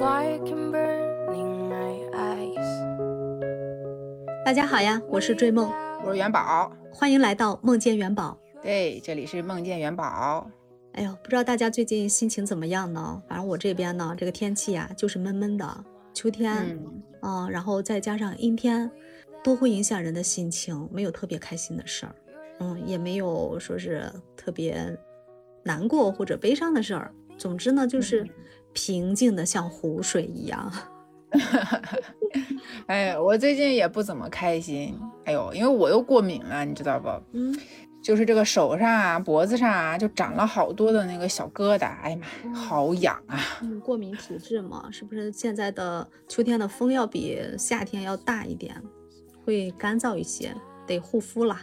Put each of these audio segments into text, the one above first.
fire came burning my eyes. 大家好呀，我是追梦，我是元宝，欢迎来到梦见元宝。对，这里是梦见元宝。哎呦，不知道大家最近心情怎么样呢？反正我这边呢，这个天气呀，就是闷闷的，秋天，嗯，啊、然后再加上阴天，都会影响人的心情，没有特别开心的事儿，嗯，也没有说是特别难过或者悲伤的事儿。总之呢，就是平静的像湖水一样。哎，我最近也不怎么开心。哎呦，因为我又过敏了，你知道不？嗯，就是这个手上啊、脖子上啊，就长了好多的那个小疙瘩。哎呀妈，好痒啊！嗯，过敏体质嘛，是不是现在的秋天的风要比夏天要大一点，会干燥一些，得护肤啦。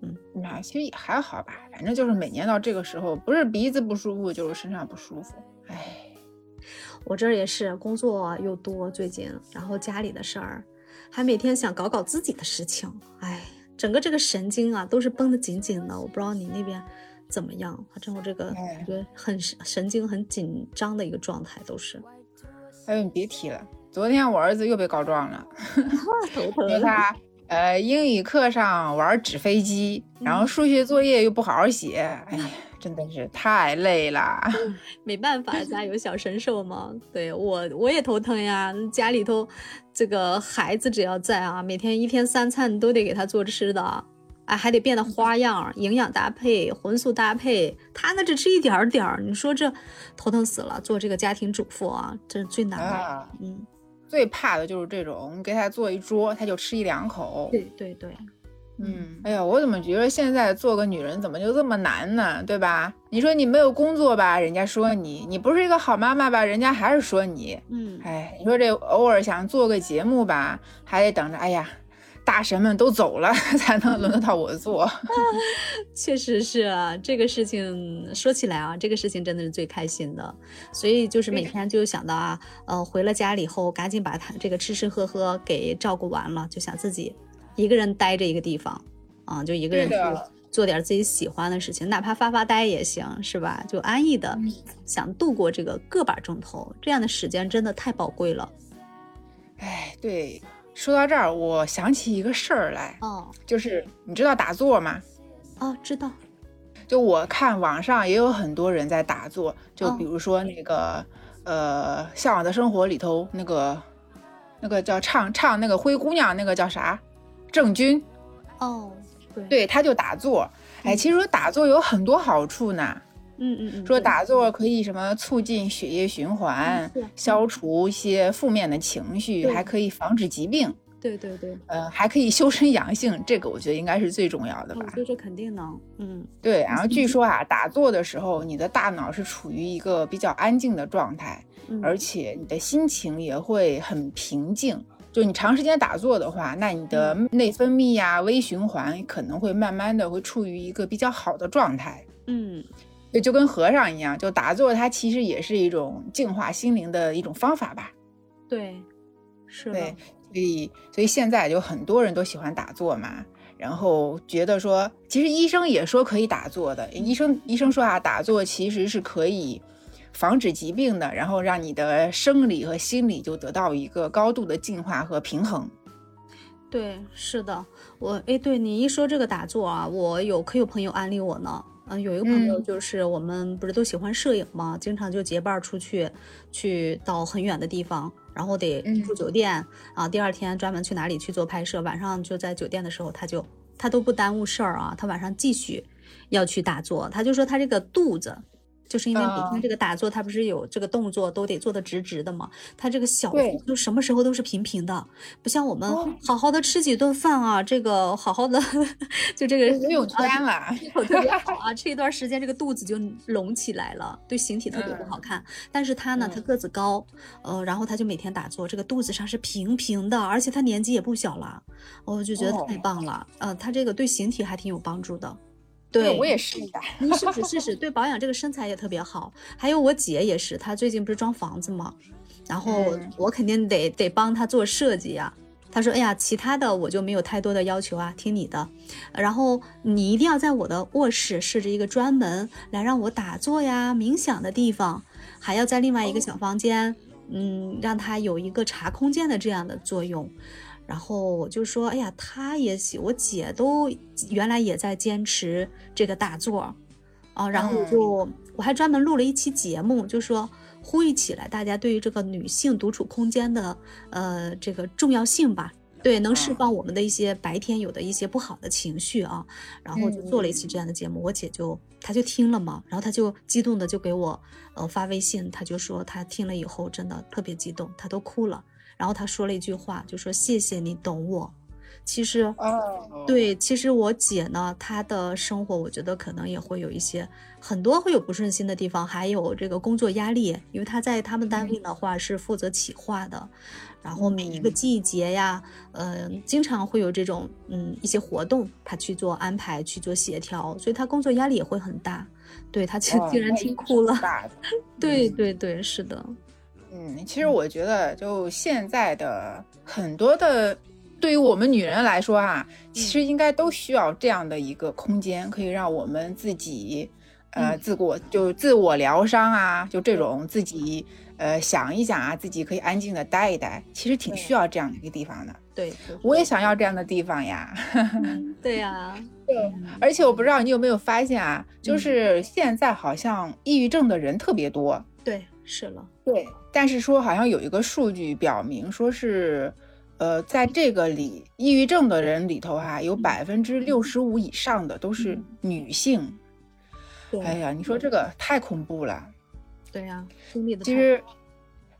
嗯那其实也还好吧，反正就是每年到这个时候，不是鼻子不舒服，就是身上不舒服。哎，我这儿也是工作又多，最近，然后家里的事儿，还每天想搞搞自己的事情，哎，整个这个神经啊都是绷得紧紧的。我不知道你那边怎么样，反正我这个哎感觉很神神经很紧张的一个状态，都是。哎呦，你别提了，昨天我儿子又被告状了。头疼他呃英语课上玩纸飞机，然后数学作业又不好好写，哎呀，真的是太累啦。没办法，家有小神兽嘛。对我我也头疼呀，家里头这个孩子只要在啊，每天一天三餐都得给他做吃的，哎，还得变得花样，营养搭配、荤素搭配，他那只吃一点儿点儿，你说这头疼死了。做这个家庭主妇啊，这是最难的。啊，嗯，最怕的就是这种，给他做一桌，他就吃一两口。对对对，嗯，哎呀，我怎么觉得现在做个女人怎么就这么难呢？对吧？你说你没有工作吧，人家说你；你不是一个好妈妈吧，人家还是说你。嗯，哎，你说这偶尔想做个节目吧，还得等着，哎呀，大神们都走了 才能轮得到我做。确实是啊，这个事情说起来啊，这个事情真的是最开心的，所以就是每天就想到啊，呃，回了家里后赶紧把他这个吃吃喝喝给照顾完了，就想自己一个人待着一个地方，啊，就一个人去做点自己喜欢的事情，哪怕发发呆也行，是吧？就安逸的嗯想度过这个个把钟头，这样的时间真的太宝贵了。哎，对，说到这儿，我想起一个事儿来，哦就是你知道打坐吗？哦，知道，就我看网上也有很多人在打坐，就哦比如说那个、呃《向往的生活》里头那个那个叫唱唱那个灰姑娘那个叫啥？郑钧，哦，对，对，他就打坐。哎，其实说打坐有很多好处呢。嗯嗯嗯，说打坐可以什么促进血液循环嗯，消除一些负面的情绪，还可以防止疾病，对对对，呃，还可以修身养性。这个我觉得应该是最重要的吧我。觉得这肯定能，嗯。对，然后据 说啊，打坐的时候，你的大脑是处于一个比较安静的状态，嗯而且你的心情也会很平静。就你长时间打坐的话，那你的嗯内分泌呀、微循环可能会慢慢的会处于一个比较好的状态。嗯，就就跟和尚一样，就打坐，它其实也是一种净化心灵的一种方法吧。对，是的对，，所以所以现在就很多人都喜欢打坐嘛，然后觉得说，其实医生也说可以打坐的。医生医生说啊，打坐其实是可以防止疾病的，然后让你的生理和心理就得到一个高度的净化和平衡。对，是的，我哎，对你一说这个打坐啊，我有可有朋友安利我呢。嗯、有一个朋友嗯就是我们不是都喜欢摄影吗？经常就结伴儿出去，去到很远的地方，然后得嗯住酒店、啊，第二天专门去哪里去做拍摄，晚上就在酒店的时候，他就他都不耽误事儿啊，他晚上继续要去打坐，他就说他这个肚子。就是因为每啊。天这个打坐，他不是有这个动作都得做的直直的嘛，他这个小就什么时候都是平平的，不像我们哦。好好的吃几顿饭啊，这个好好的 就这个游泳圈了，胃口特别好啊，吃一段时间这个肚子就隆起来了，对形体特别不好看。但是他呢，他嗯。个子高，呃，然后他就每天打坐，这个肚子上是平平的，而且他年纪也不小了，我就觉得太哦。棒了。呃，他这个对形体还挺有帮助的。对我也试一下。你试试试试，对保养这个身材也特别好。还有我姐也是，她最近不是装房子吗，然后嗯我肯定得得帮她做设计呀、她说：“哎呀，其他的我就没有太多的要求啊，听你的。然后你一定要在我的卧室设置一个专门来让我打坐呀、冥想的地方，还要在另外一个小房间嗯，让它有一个茶空间的这样的作用。然后我就说，哎呀，他也喜，我姐都原来也在坚持这个打坐，啊，然后我就我还专门录了一期节目，就说呼吁起来，大家对于这个女性独处空间的呃这个重要性吧，对，能释放我们的一些白天有的一些不好的情绪啊，然后就做了一期这样的节目，我姐就她就听了嘛，然后她就激动的就给我呃发微信，她就说她听了以后真的特别激动，她都哭了。然后他说了一句话，就说谢谢你懂我。其实，哦，对，其实我姐呢，她的生活我觉得可能也会有一些很多会有不顺心的地方，还有这个工作压力，因为她在他们单位的话是负责企划的，然后每一个季节呀，嗯，经常会有这种嗯一些活动，她去做安排，去做协调，所以她工作压力也会很大。对她 竟竟然听哭了，对对对，是的。嗯，其实我觉得，就现在的很多的，对于我们女人来说啊，其实应该都需要这样的一个空间，可以让我们自己，呃，自我就自我疗伤啊，就这种自己，呃，想一想啊，自己可以安静的待一待，其实挺需要这样的一个地方的。对，我也想要这样的地方呀。对呀，对，而且我不知道你有没有发现啊，就是现在好像抑郁症的人特别多。对，是了。对。但是说好像有一个数据表明，说是，呃，在这个里抑郁症的人里头哈，有百分之六十五以上的都是女性。哎呀，你说这个太恐怖了。对呀，经历的其实。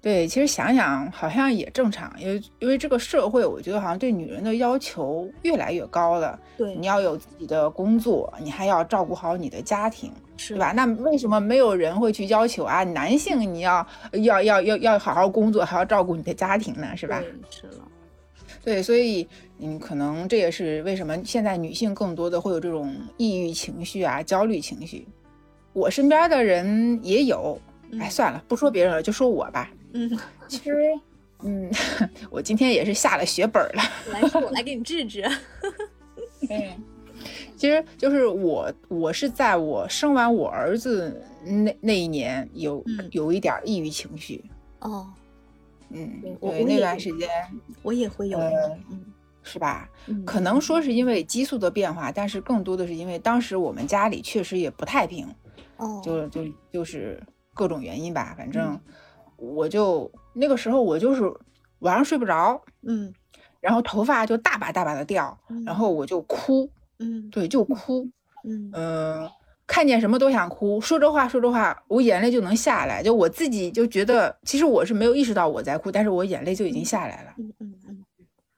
对，其实想想好像也正常，因为因为这个社会，我觉得好像对女人的要求越来越高了。对，你要有自己的工作，你还要照顾好你的家庭，是吧？那为什么没有人会去要求啊？男性你要要要要要好好工作，还要照顾你的家庭呢？是吧？是了。对，所以嗯，可能这也是为什么现在女性更多的会有这种抑郁情绪啊、焦虑情绪。我身边的人也有，哎，算了，不说别人了，就说我吧。嗯，其实，嗯，我今天也是下了血本了。来，我来给你治治。嗯，其实就是我，我是在我生完我儿子那那一年有有一点抑郁情绪。哦，嗯，对，那段时间我也会有，嗯，是吧？可能说是因为激素的变化，但是更多的是因为当时我们家里确实也不太平。哦，就就就是各种原因吧，反正。我就那个时候，我就是晚上睡不着，嗯，然后头发就大把大把的掉，然后我就哭，嗯，对，就哭，嗯嗯，看见什么都想哭，说着话说着话，我眼泪就能下来，就我自己就觉得，其实我是没有意识到我在哭，但是我眼泪就已经下来了，嗯嗯嗯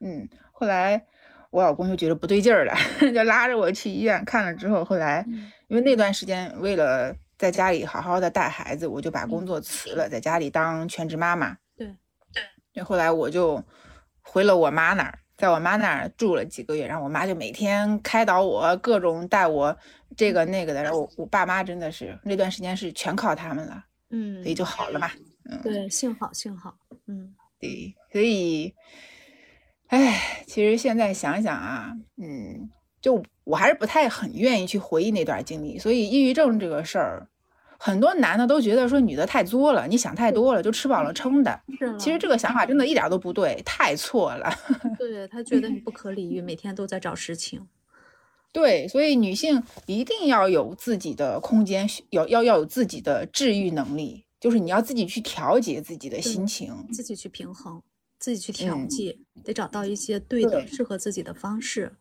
嗯，后来我老公就觉得不对劲儿了，就拉着我去医院看了之后，后来因为那段时间为了。在家里好好的带孩子，我就把工作辞了，在家里当全职妈妈。对对。就后来我就回了我妈那儿，在我妈那儿住了几个月，然后我妈就每天开导我，各种带我这个那个的。然后我我爸妈真的是那段时间是全靠他们了，嗯，所以就好了嘛。嗯，对，幸好幸好，嗯，对，所以，哎，其实现在想想啊，嗯。就我还是不太很愿意去回忆那段经历，所以抑郁症这个事儿，很多男的都觉得说女的太作了，你想太多了，就吃饱了撑的。其实这个想法真的一点都不对，太错了。对他觉得你不可理喻，每天都在找事情。对，所以女性一定要有自己的空间，要要要有自己的治愈能力，就是你要自己去调节自己的心情，自己去平衡，自己去调节，得找到一些对的、适合自己的方式。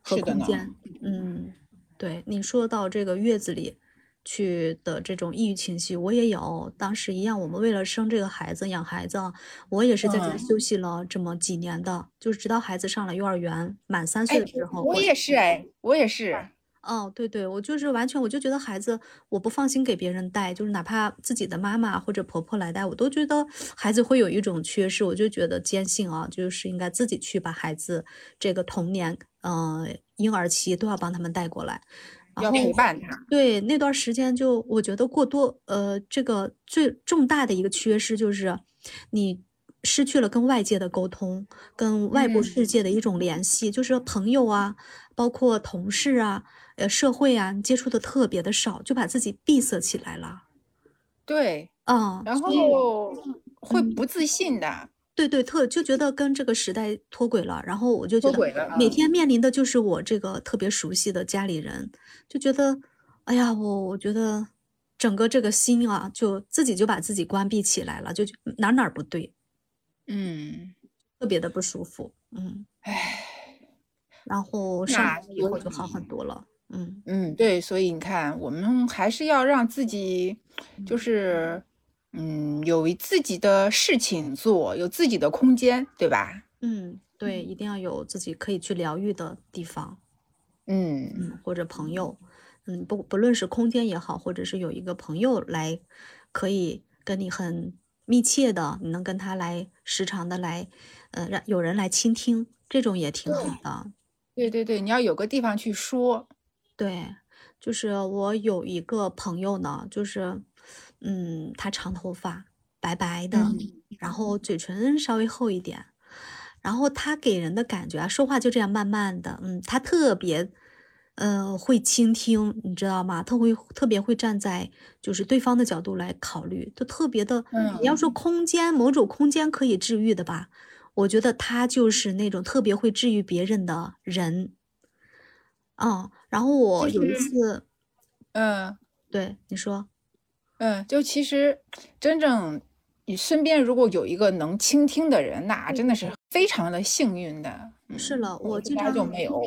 和空间，嗯，对，你说到这个月子里去的这种抑郁情绪，我也有。当时一样，我们为了生这个孩子、养孩子，我也是在家休息了这么几年的，就是直到孩子上了幼儿园，满三岁的时候。我也是，哎，我也是。哦，对对，我就是完全，我就觉得孩子我不放心给别人带，就是哪怕自己的妈妈或者婆婆来带，我都觉得孩子会有一种缺失，我就觉得坚信啊，就是应该自己去把孩子这个童年，嗯，婴儿期都要帮他们带过来，要陪伴他。对，那段时间就我觉得过多，呃，这个最重大的一个缺失就是你失去了跟外界的沟通，跟外部世界的一种联系，就是朋友啊，包括同事啊。呃，社会啊，接触的特别的少，就把自己闭塞起来了。对，嗯，然后会嗯不自信的。对对，特就觉得跟这个时代脱轨了，然后我就觉得每天面临的就是我这个特别熟悉的家里人，就觉得，哎呀，我我觉得整个这个心啊，就自己就把自己关闭起来了，就哪儿哪儿不对，嗯，特别的不舒服，嗯，唉，然后上那来以后就好很多了，嗯。嗯，对，所以你看，我们还是要让自己，就是，嗯，有自己的事情做，有自己的空间，对吧？嗯，对，一定要有自己可以去疗愈的地方，嗯嗯，或者朋友，嗯，不不论是空间也好，或者是有一个朋友来，可以跟你很密切的，你能跟他来时常的来，呃，让有人来倾听，这种也挺好的。对对对，你要有个地方去说。对，就是我有一个朋友呢，就是，嗯，他长头发，白白的，嗯然后。嘴唇稍微厚一点，然后他给人的感觉啊，说话就这样慢慢的，嗯，他特别，呃，会倾听，你知道吗？他会特别会站在就是对方的角度来考虑，就特别的，嗯你要说。空间，某种空间可以治愈的吧，我觉得他就是那种特别会治愈别人的人。嗯，然后我有一次，嗯。对你说，嗯，就其实真正你身边如果有一个能倾听的人，那真的是非常的幸运的。嗯是了，我经家常就没有。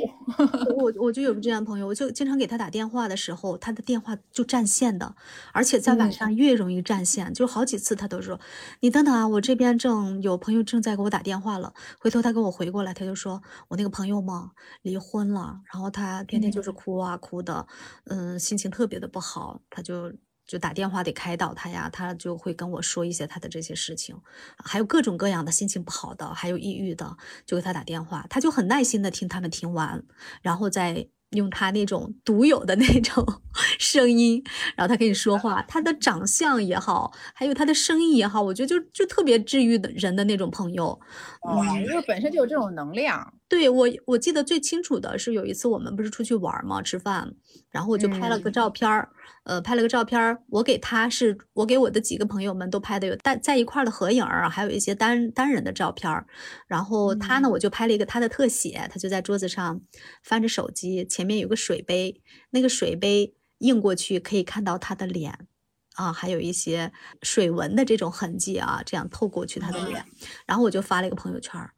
我我就有个这样朋友，我就经常给他打电话的时候，他的电话就占线的，而且在晚嗯上越容易占线，就好几次他都说：“你等等啊，我这边正有朋友正在给我打电话了。”回头他给我回过来，他就说：“我那个朋友嘛离婚了，然后他天天就是哭啊哭的，嗯，心情特别的不好，他就。”就打电话得开导他呀，他就会跟我说一些他的这些事情，还有各种各样的心情不好的，还有抑郁的，就给他打电话，他就很耐心的听他们听完，然后再用他那种独有的那种 声音，然后他跟你说话，他的长相也好，还有他的声音也好，我觉得就就特别治愈的人的那种朋友。嗯，因为本身就有这种能量。对我，我记得最清楚的是有一次我们不是出去玩儿嘛，吃饭，然后我就拍了个嗯。照片儿，呃，拍了个照片儿，我给他是我给我的几个朋友们都拍的有在在一块儿的合影儿，还有一些单单人的照片儿，然后他呢，我就拍了一个他的特写，他就在桌子上翻着手机，前面有个水杯，那个水杯映过去可以看到他的脸。啊，还有一些水纹的这种痕迹啊，这样透过去他的脸，然后我就发了一个朋友圈儿，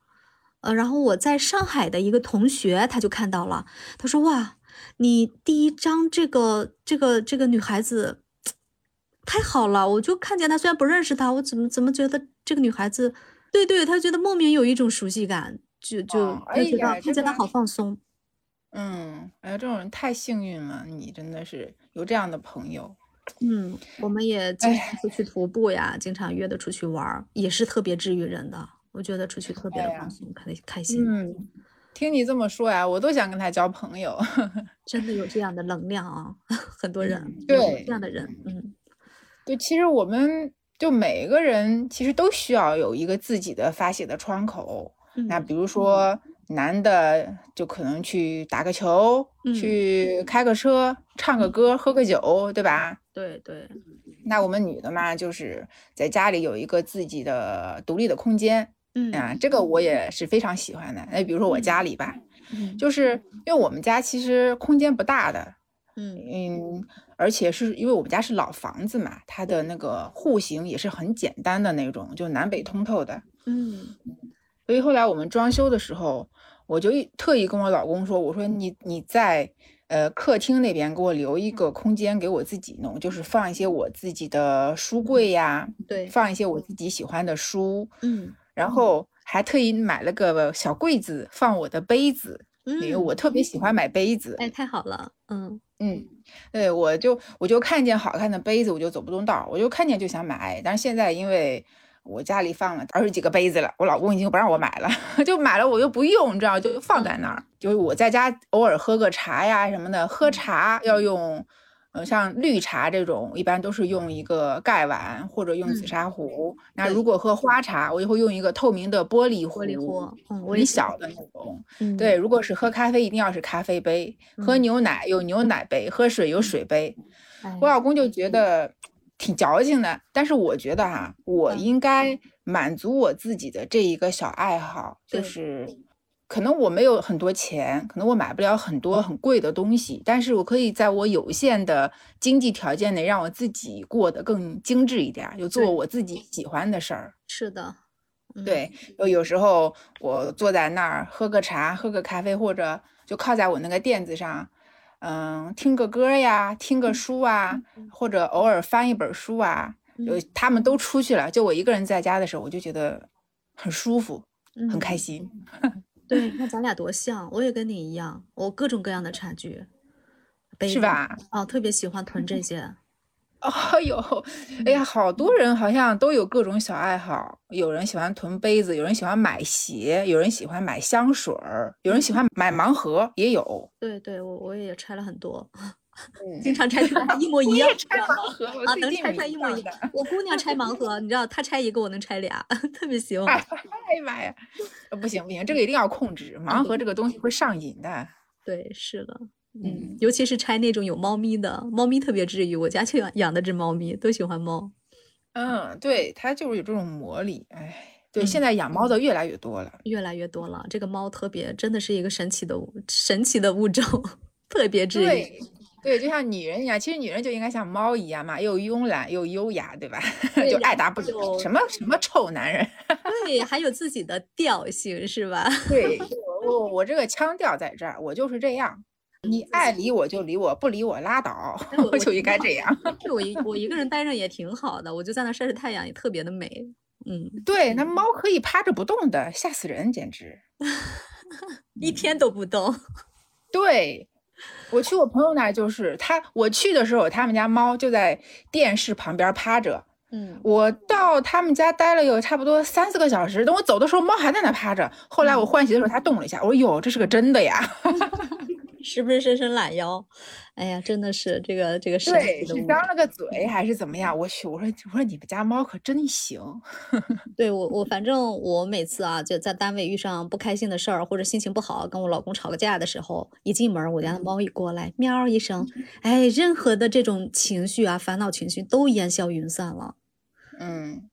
呃，然后我在上海的一个同学他就看到了，他说：“哇，你第一张这个这个这个女孩子太好了！”我就看见她，虽然不认识她，我怎么怎么觉得这个女孩子，对对，他觉得莫名有一种熟悉感，就就哦哎他觉得他觉得好放松。嗯，哎呀，这种人太幸运了，你真的是有这样的朋友。嗯，我们也经哎常出去徒步呀，经常约的出去玩，也是特别治愈人的。我觉得出去特别的放松，开开心，嗯，听你这么说呀，我都想跟他交朋友。真的有这样的能量啊！很多人嗯对这样的人，嗯对，其实我们就每个人其实都需要有一个自己的发泄的窗口。那嗯比如说男的就可能去打个球，嗯去开个车，唱个歌，喝个酒，对吧？对对，那我们女的嘛，就是在家里有一个自己的独立的空间嗯啊，这个我也是非常喜欢的。那比如说我家里吧，嗯就是因为我们家其实空间不大的，嗯嗯，而且是因为我们家是老房子嘛，它的那个户型也是很简单的那种，就南北通透的。嗯所以后来我们装修的时候，我就一特意跟我老公说，我说你你在呃客厅那边给我留一个空间给我自己弄，就是放一些我自己的书柜呀，对，放一些我自己喜欢的书，嗯然后还特意买了个小柜子放我的杯子，因为嗯，我特别喜欢买杯子。哎，太好了，嗯嗯，对，我就我就看见好看的杯子，我就走不动道儿，我就看见就想买。但是现在因为我家里放了二十几个杯子了，我老公已经不让我买了，就买了我又不用，你知道，就放在那儿。就是我在家偶尔喝个茶呀什么的，喝茶要用，呃，像绿茶这种，一般都是用一个盖碗或者用紫嗯砂壶。那如果喝花茶，我就会用一个透明的玻璃壶，玻璃壶嗯我很小的那种。嗯，对，如果是喝咖啡，一定要是咖啡杯；喝嗯牛奶有牛奶杯，喝水有水杯。哎我老公就觉得挺矫情的。但是我觉得哈，我嗯应该满足我自己的这一个小爱好，就对是可能我没有很多钱，可能我买不了很多很贵的东西，但是我可以在我有限的经济条件内，让我自己过得更精致一点儿，就做我自己喜欢的事儿。是的，嗯对，有有时候我坐在那儿喝个茶，喝个咖啡，或者就靠在我那个垫子上，嗯，听个歌呀，听个书啊，或者偶尔翻一本书啊。有嗯他们都出去了，就我一个人在家的时候，我就觉得很舒服，很开嗯心。对，那咱俩多像，我也跟你一样，我各种各样的茶具，杯子？是吧？哦，特别喜欢囤这些。哦哟，哎呀，好多人好像都有各种小爱好，有人喜欢囤杯子，有人喜欢买鞋，有人喜欢买香水儿，有人喜欢买盲盒，也有。对对，我我也拆了很多，嗯经常拆出来 一模一样啊，能拆最近迷出来一模一样的。。我姑娘拆盲盒，你知道，她拆一个，我能拆俩，特别喜欢。哎呀妈呀，呃不行不行，这个一定要控制，盲盒这个东西会上瘾的。对，是的，嗯嗯，尤其是拆那种有猫咪的，猫咪特别治愈。我家就养养的只猫咪，都喜欢猫。嗯，对，它就是有这种魔力。哎，对，嗯现在养猫的越来越多了。越来越多了，这个猫特别，真的是一个神奇的物神奇的物种，特别治愈。对对，就像女人一样，其实女人就应该像猫一样嘛，又慵懒又优雅，对吧？对就爱答不理，什么什么臭男人。对，还有自己的调性，是吧？对，我我我这个腔调在这儿，我就是这样。你爱理我就理我，不理我拉倒哎我，就应该这样。对我一我一个人待着也挺好的，我就在那晒晒太阳，也特别的美。嗯，对，那猫可以趴着不动的，吓死人，简直。一天都不动。对，我去我朋友那儿，就是他，我去的时候，他们家猫就在电视旁边趴着。嗯，我到他们家待了有差不多三四个小时，等我走的时候，猫还在那趴着。后来我换鞋的时候，它动了一下，我说：“哟，这是个真的呀！” 是不是伸伸懒腰？哎呀，真的是这个这个神对，奇的物种。是张了个嘴还是怎么样？我去，我说我说你们家猫可真行。对我我反正我每次啊，就在单位遇上不开心的事儿或者心情不好，跟我老公吵个架的时候，一进门我家的猫一过来，喵一声，哎，任何的这种情绪啊、烦恼情绪都烟消云散了。嗯，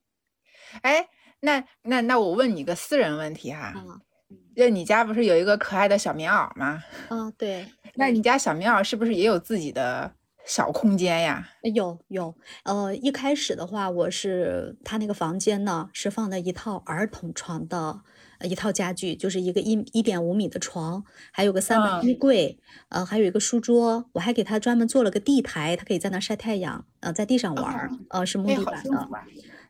哎，那那那我问你个私人问题哈，啊就你家不是有一个可爱的小棉袄吗？啊，对，那你家小棉袄是不是也有自己的小空间呀？有有，呃，一开始的话，我是他那个房间呢是放的一套儿童床的呃一套家具，就是一个一一点五米的床，还有个三门嗯衣柜，呃，还有一个书桌，我还给他专门做了个地台，他可以在那晒太阳，呃，在地上玩儿，呃，是木地板的。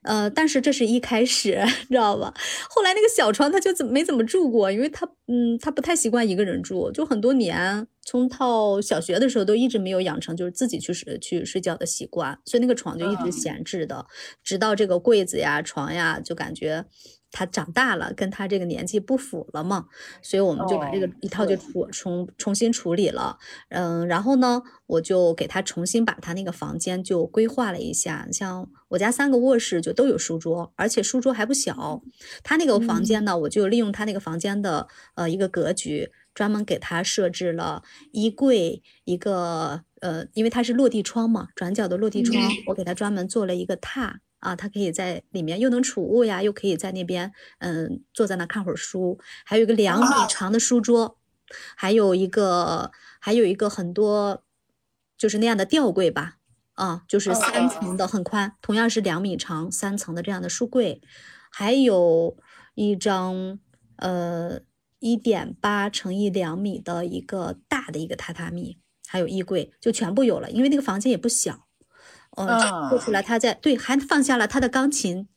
呃，但是这是一开始，知道吧？后来那个小床他就怎么没怎么住过，因为他嗯，他不太习惯一个人住，就很多年，从到小学的时候都一直没有养成就是自己去睡去睡觉的习惯，所以那个床就一直嗯闲置的，直到这个柜子呀、床呀，就感觉他长大了，跟他这个年纪不符了嘛，所以我们就把这个哦一套就处重重重新处理了。嗯，然后呢，我就给他重新把他那个房间就规划了一下，像我家三个卧室就都有书桌，而且书桌还不小。他那个房间呢，我就利用他那个房间的呃一个格局，专门给他设置了衣柜一个呃，因为它是落地窗嘛，转角的落地窗，我给他专门做了一个榻。啊，他可以在里面又能储物呀，又可以在那边嗯坐在那看会儿书，还有一个两米长的书桌，还有一个还有一个很多就是那样的吊柜吧，啊，就是三层的，很宽，同样是两米长，三层的这样的书柜，还有一张呃一点八乘以两米的一个大的一个榻榻米，还有衣柜，就全部有了，因为那个房间也不小。呃，做出来他在对，还放下了他的钢琴，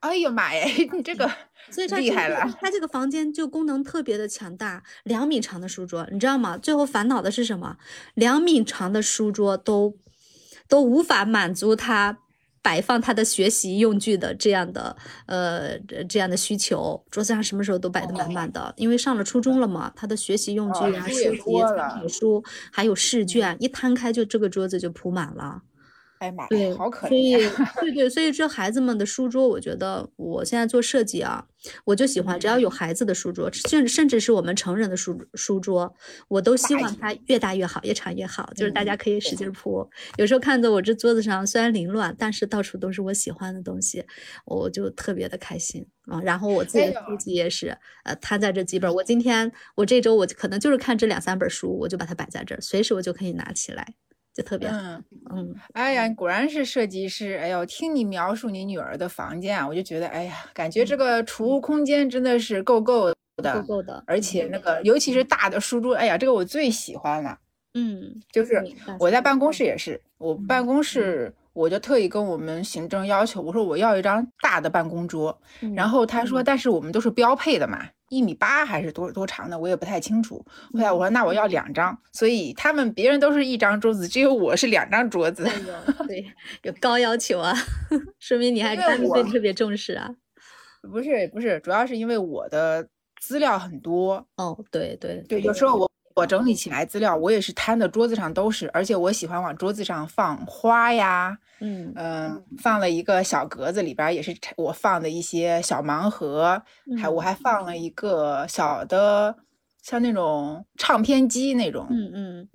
哎呦妈呀，你这个所以厉害了。他这个房间就功能特别的强大，两米长的书桌，你知道吗？最后烦恼的是什么？两米长的书桌都都无法满足他摆放他的学习用具的这样的呃这样的需求，桌子上什么时候都摆得满满的，因为上了初中了嘛，他的学习用具哦啊、书籍、参考书还有试卷，一摊开就这个桌子就铺满了。哎呀妈对呀，，好可所以！对对，所以这孩子们的书桌，我觉得我现在做设计啊，我就喜欢只要嗯有孩子的书桌，甚甚至是我们成人的书书桌，我都希望它越大越好，越长越好，就是大嗯家可以使劲儿铺。有时候看着我这桌子上虽然凌乱，但是到处都是我喜欢的东西，我就特别的开心啊。然后我自己的书籍也是，呃，摊在这几本，我今天我这周我可能就是看这两三本书，我就把它摆在这儿，随时我就可以拿起来，就特别好。嗯，嗯，哎呀，果然是设计师。哎呦，听你描述你女儿的房间啊，我就觉得，哎呀，感觉这个储物空间真的是够够够的，够够的。而且那个尤其是大的书桌，哎呀，这个我最喜欢了。嗯，就是我在办公室也是，我办公室我就特意跟我们行政要求，我说我要一张大的办公桌，然后他说，但是我们都是标配的嘛，一米八还是多多长的，我也不太清楚。后来我说那我要两张，所以他们别人都是一张桌子，只有我是两张桌子。哎，对，有高要求啊，说明你还因为单位对特别重视啊。不是不是，主要是因为我的资料很多，哦，对对对，有时候我我整理起来资料，我也是摊的桌子上都是，而且我喜欢往桌子上放花呀，嗯嗯，放了一个小格子，里边儿也是我放的一些小盲盒，还我还放了一个小的，像那种唱片机那种。嗯嗯，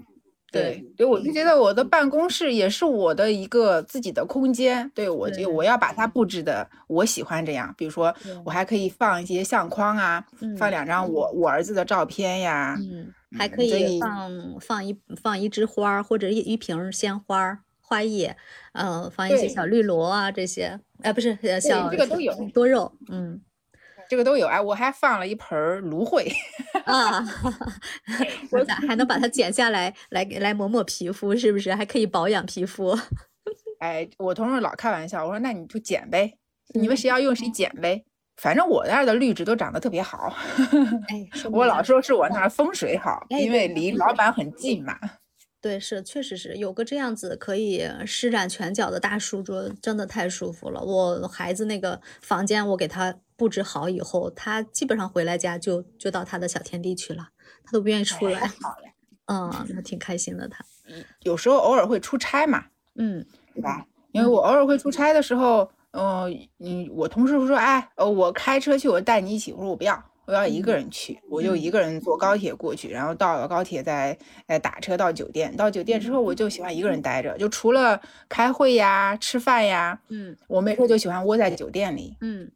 对，对，我就觉得我的办公室也是我的一个自己的空间。对我就我要把它布置的，我喜欢这样。比如说，我还可以放一些相框啊，放嗯两张我我儿子的照片呀。嗯，还嗯可以放放一放一枝花或者一一瓶鲜花花叶，呃，放一些小绿萝啊这些，哎，不是呃小这个都有多肉，嗯这个都有哎，我还放了一盆儿芦荟。啊，我咋还能把它剪下来来来抹抹皮肤，是不是？还可以保养皮肤。哎，我同事老开玩笑，我说那你就剪呗，你们谁要用谁剪呗。反正我那儿的绿植都长得特别好，哎，我老说是我那儿风水好，哎因为离老板很近嘛。对，是确实是有个这样子可以施展拳脚的大书桌，真的太舒服了。我孩子那个房间，我给他布置好以后，他基本上回来家就就到他的小天地去了，他都不愿意出来。哎好呀，嗯，那挺开心的他。有时候偶尔会出差嘛，嗯对吧？因为我偶尔会出差的时候，嗯、嗯，我同事会说，哎，呃，我开车去，我带你一起。我说我不要，我要一个人去，我就一个人坐高铁过去，然后到了高铁再再打车到酒店。到酒店之后，我就喜欢一个人待着，就除了开会呀、吃饭呀，嗯我没事就喜欢窝在酒店里。嗯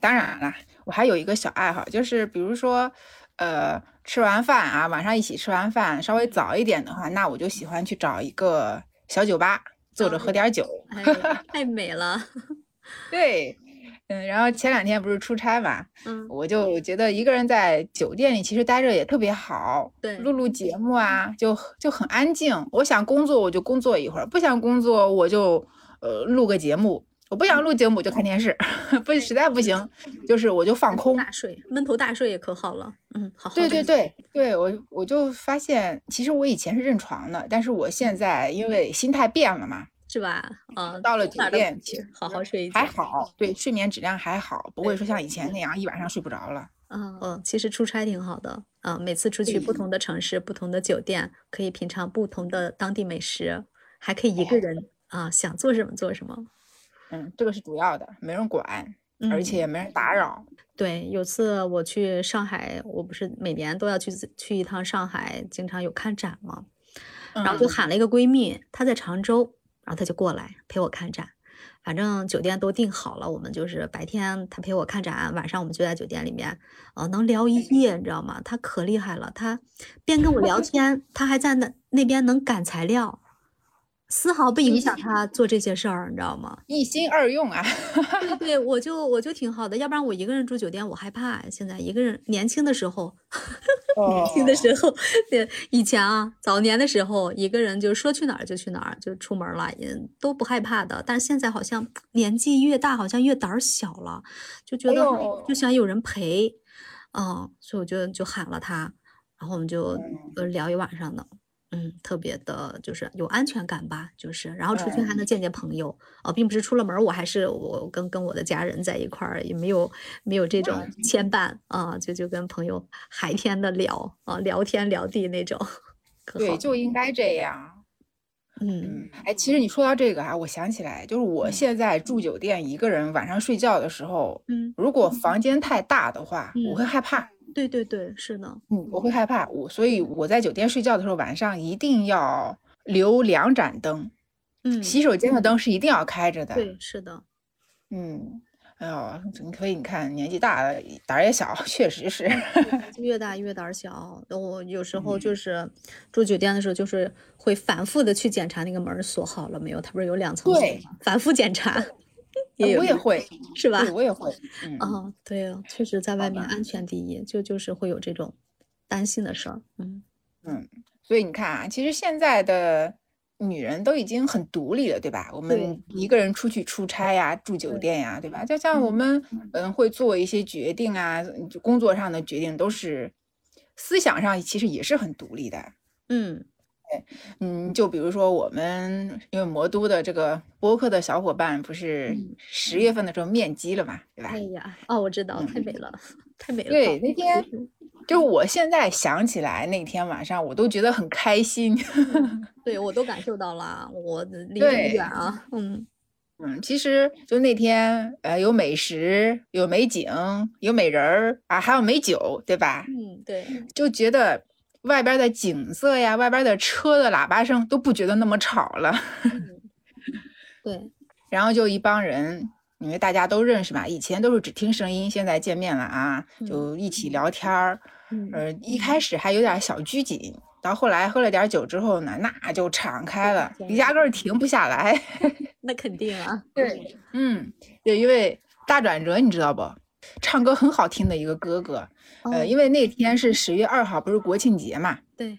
当然了，我还有一个小爱好，就是比如说，呃，吃完饭啊，晚上一起吃完饭，稍微早一点的话，那我就喜欢去找一个小酒吧，坐着喝点酒。哎，太美了。对，嗯，然后前两天不是出差嘛，嗯，我就觉得一个人在酒店里其实待着也特别好，对录录节目啊，就就很安静。我想工作我就工作一会儿，不想工作我就呃录个节目。我不想录节目我就看电视，不实在不行，就是我就放空。大睡，闷头大睡也可好了。嗯，好好。对对对对，我我就发现，其实我以前是认床的，但是我现在因为心态变了嘛，是吧？嗯，到了酒店不去好好睡一觉。还好，对睡眠质量还好，不会说像以前那样一晚上睡不着了。嗯嗯，其实出差挺好的嗯，每次出去不同的城市、不同的酒店，可以品尝不同的当地美食，还可以一个人啊想做什么做什么。嗯，这个是主要的，没人管，而嗯且也没人打扰。对，有次我去上海，我不是每年都要去去一趟上海，经常有看展嘛，然后就嗯喊了一个闺蜜，她在常州，然后她就过来陪我看展。反正酒店都订好了，我们就是白天她陪我看展，晚上我们就在酒店里面，呃，能聊一夜，你知道吗？她可厉害了，她边跟我聊天，她还在那那边能赶材料，丝毫不影响他做这些事儿，你知道吗？一心二用啊，对对，我就我就挺好的，要不然我一个人住酒店我害怕。现在一个人年轻的时候，年轻的时候，对以前啊，早年的时候，一个人就说去哪儿就去哪儿，就出门了，也都不害怕的。但是现在好像年纪越大，好像越胆儿小了，就觉哎得就想有人陪，嗯，所以我就就喊了他，然后我们就呃聊一晚上的。嗯，特别的，就是有安全感吧，就是，然后出去还能见见朋友，啊，并不是出了门儿我还是我跟跟我的家人在一块儿，也没有没有这种牵绊啊，就就跟朋友海天的聊啊，聊天聊地那种，对，就应该这样。嗯嗯，哎，其实你说到这个啊，我想起来，就是我嗯。现在住酒店一个人晚上睡觉的时候，嗯，如果房间太大的话，嗯我会害怕。对对对，是的，嗯，我会害怕，我所以我在酒店睡觉的时候，晚上一定要留两盏灯，嗯，洗手间的灯是一定要开着的。对，是的，嗯，哎呦，所以你看，年纪大了胆儿也小，确实是。越大越胆儿小。我有时候嗯就是住酒店的时候，就是会反复的去检查那个门锁好了没有，它不是有两层锁吗？反复检查，也有我也会，是吧，？我也会。嗯，啊，对啊，确实在外面安全第一，就就是会有这种担心的事儿。嗯嗯所以你看啊，其实现在的女人都已经很独立了，对吧？我们一个人出去出差呀、住酒店呀，对吧？就像我们嗯会做一些决定啊，就工作上的决定都是思想上其实也是很独立的。嗯嗯，就比如说我们因为魔都的这个播客的小伙伴不是嗯十月份的时候面基了嘛，对吧哎？呀，哦，我知道，太美了，太美了。对，那天就我现在想起来那天晚上，我都觉得很开心。对我都感受到了，我离对很远啊。嗯嗯，其实就那天，呃，有美食，有美景，有美人儿啊，还有美酒，对吧？嗯，对，就觉得外边的景色呀，外边的车的喇叭声都不觉得那么吵了。嗯对，然后就一帮人，因为大家都认识嘛，以前都是只听声音，现在见面了啊，就一起聊天儿。嗯呃，一开始还有点小拘谨，到后来喝了点酒之后呢，那就敞开了，你压根儿停不下来。那肯定啊。对，嗯，有一位大转折，你知道不？唱歌很好听的一个哥哥，呃，哦因为那天是十月二号，不是国庆节嘛，对，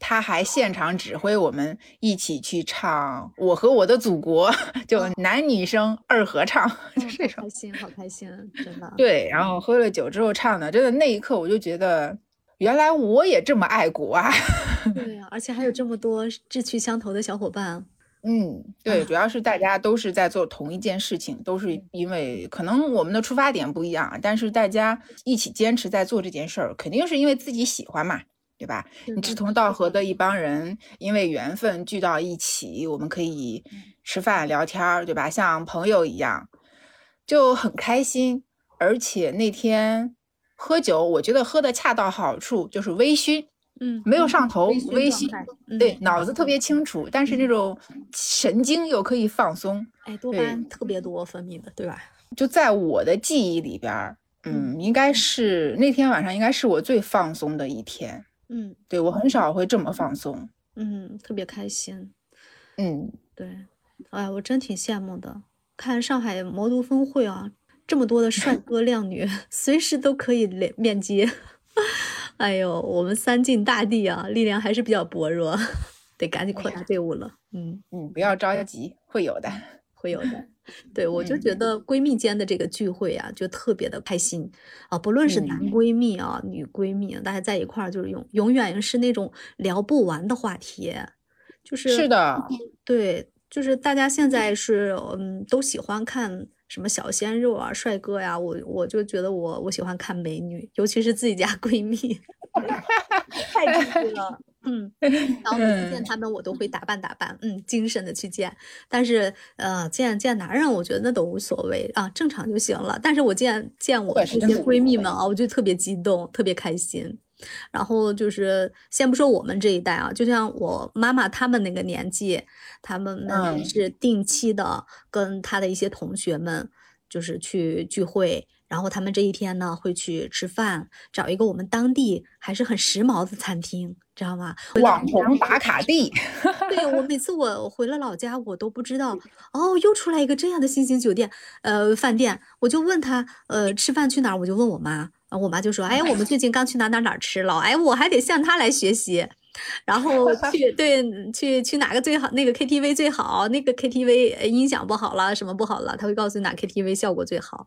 他还现场指挥我们一起去唱《我和我的祖国》，就男女生二合唱，就嗯这种。开心，好开心，真的。对，然后喝了酒之后唱的，真的那一刻我就觉得，原来我也这么爱国啊。对呀，而且还有这么多志趣相投的小伙伴。嗯，对，啊主要是大家都是在做同一件事情，都是因为可能我们的出发点不一样，但是大家一起坚持在做这件事儿，肯定是因为自己喜欢嘛，对吧？你志同道合的一帮人，因为缘分聚到一起，我们可以吃饭聊天儿，对吧？像朋友一样，就很开心。而且那天喝酒，我觉得喝的恰到好处，就是微醺，嗯，没有上头，微醺对，脑子特别清楚，但是那种神经又可以放松。哎，多巴对胺特别多分泌的，对吧？就在我的记忆里边儿，嗯，应该是那天晚上应该是我最放松的一天。嗯对我很少会这么放松。嗯，特别开心。嗯，对，哎，我真挺羡慕的。看上海魔都峰会啊，这么多的帅 哥靓女，随时都可以面面基。哎呦，我们三晋大地啊，力量还是比较薄弱，得赶紧扩大队伍了。嗯，嗯，不要着急，会有的。会有的。对，我就觉得闺蜜间的这个聚会啊，就特别的开心。啊，不论是男嗯。闺蜜啊、女闺蜜啊，大家在一块儿就是永永远是那种聊不完的话题，就是是的，对，就是大家现在是嗯都喜欢看什么小鲜肉啊、帅哥呀，我我就觉得我我喜欢看美女，尤其是自己家闺蜜，太刺激了。嗯，然后每次见嗯他们，我都会打扮打扮，嗯，精神的去见。但是，呃，见见男人，我觉得那都无所谓啊，正常就行了。但是我见见我这些闺蜜们啊，我就特别激动，特别开心。然后就是，先不说我们这一代啊，就像我妈妈他们那个年纪，他们是定期的跟他的一些同学们，就是去聚会。然后他们这一天呢，会去吃饭，找一个我们当地还是很时髦的餐厅，知道吗？网红打卡地。对我每次我回了老家，我都不知道哦，又出来一个这样的新型酒店，呃，饭店，我就问他，呃，吃饭去哪儿？我就问我妈，然后我妈就说，哎，我们最近刚去哪哪哪儿吃了，哎，我还得向他来学习，然后去对去去哪个最好，那个 KTV 最好，那个 KTV 呃音响不好了，什么不好了，他会告诉你哪 KTV 效果最好，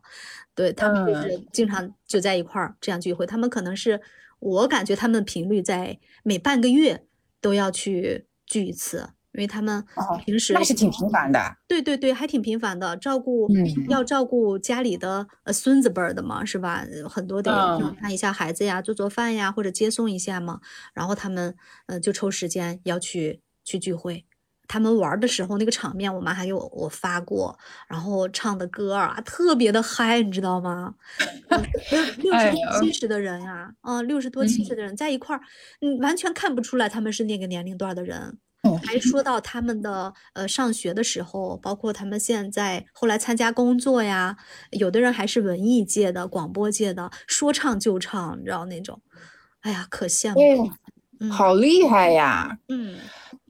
对他们就是经常就在一块儿这样聚会，他们可能是我感觉他们的频率在每半个月都要去聚一次，因为他们哦平时那是挺频繁的。对对对，还挺频繁的，照顾、嗯要照顾家里的呃孙子辈儿的嘛，是吧？呃很多得看一下孩子呀，做做饭呀，或者接送一下嘛。然后他们呃就抽时间要去去聚会，他们玩的时候那个场面，我妈还给我我发过，然后唱的歌啊，特别的嗨，你知道吗？六十多七十的人呀，啊，六十多七十的人在一块儿，嗯，完全看不出来他们是那个年龄段的人。还说到他们的呃上学的时候，包括他们现在后来参加工作呀，有的人还是文艺界的、广播界的，说唱就唱，你知道那种，哎呀，可羡慕，嗯好厉害呀，嗯，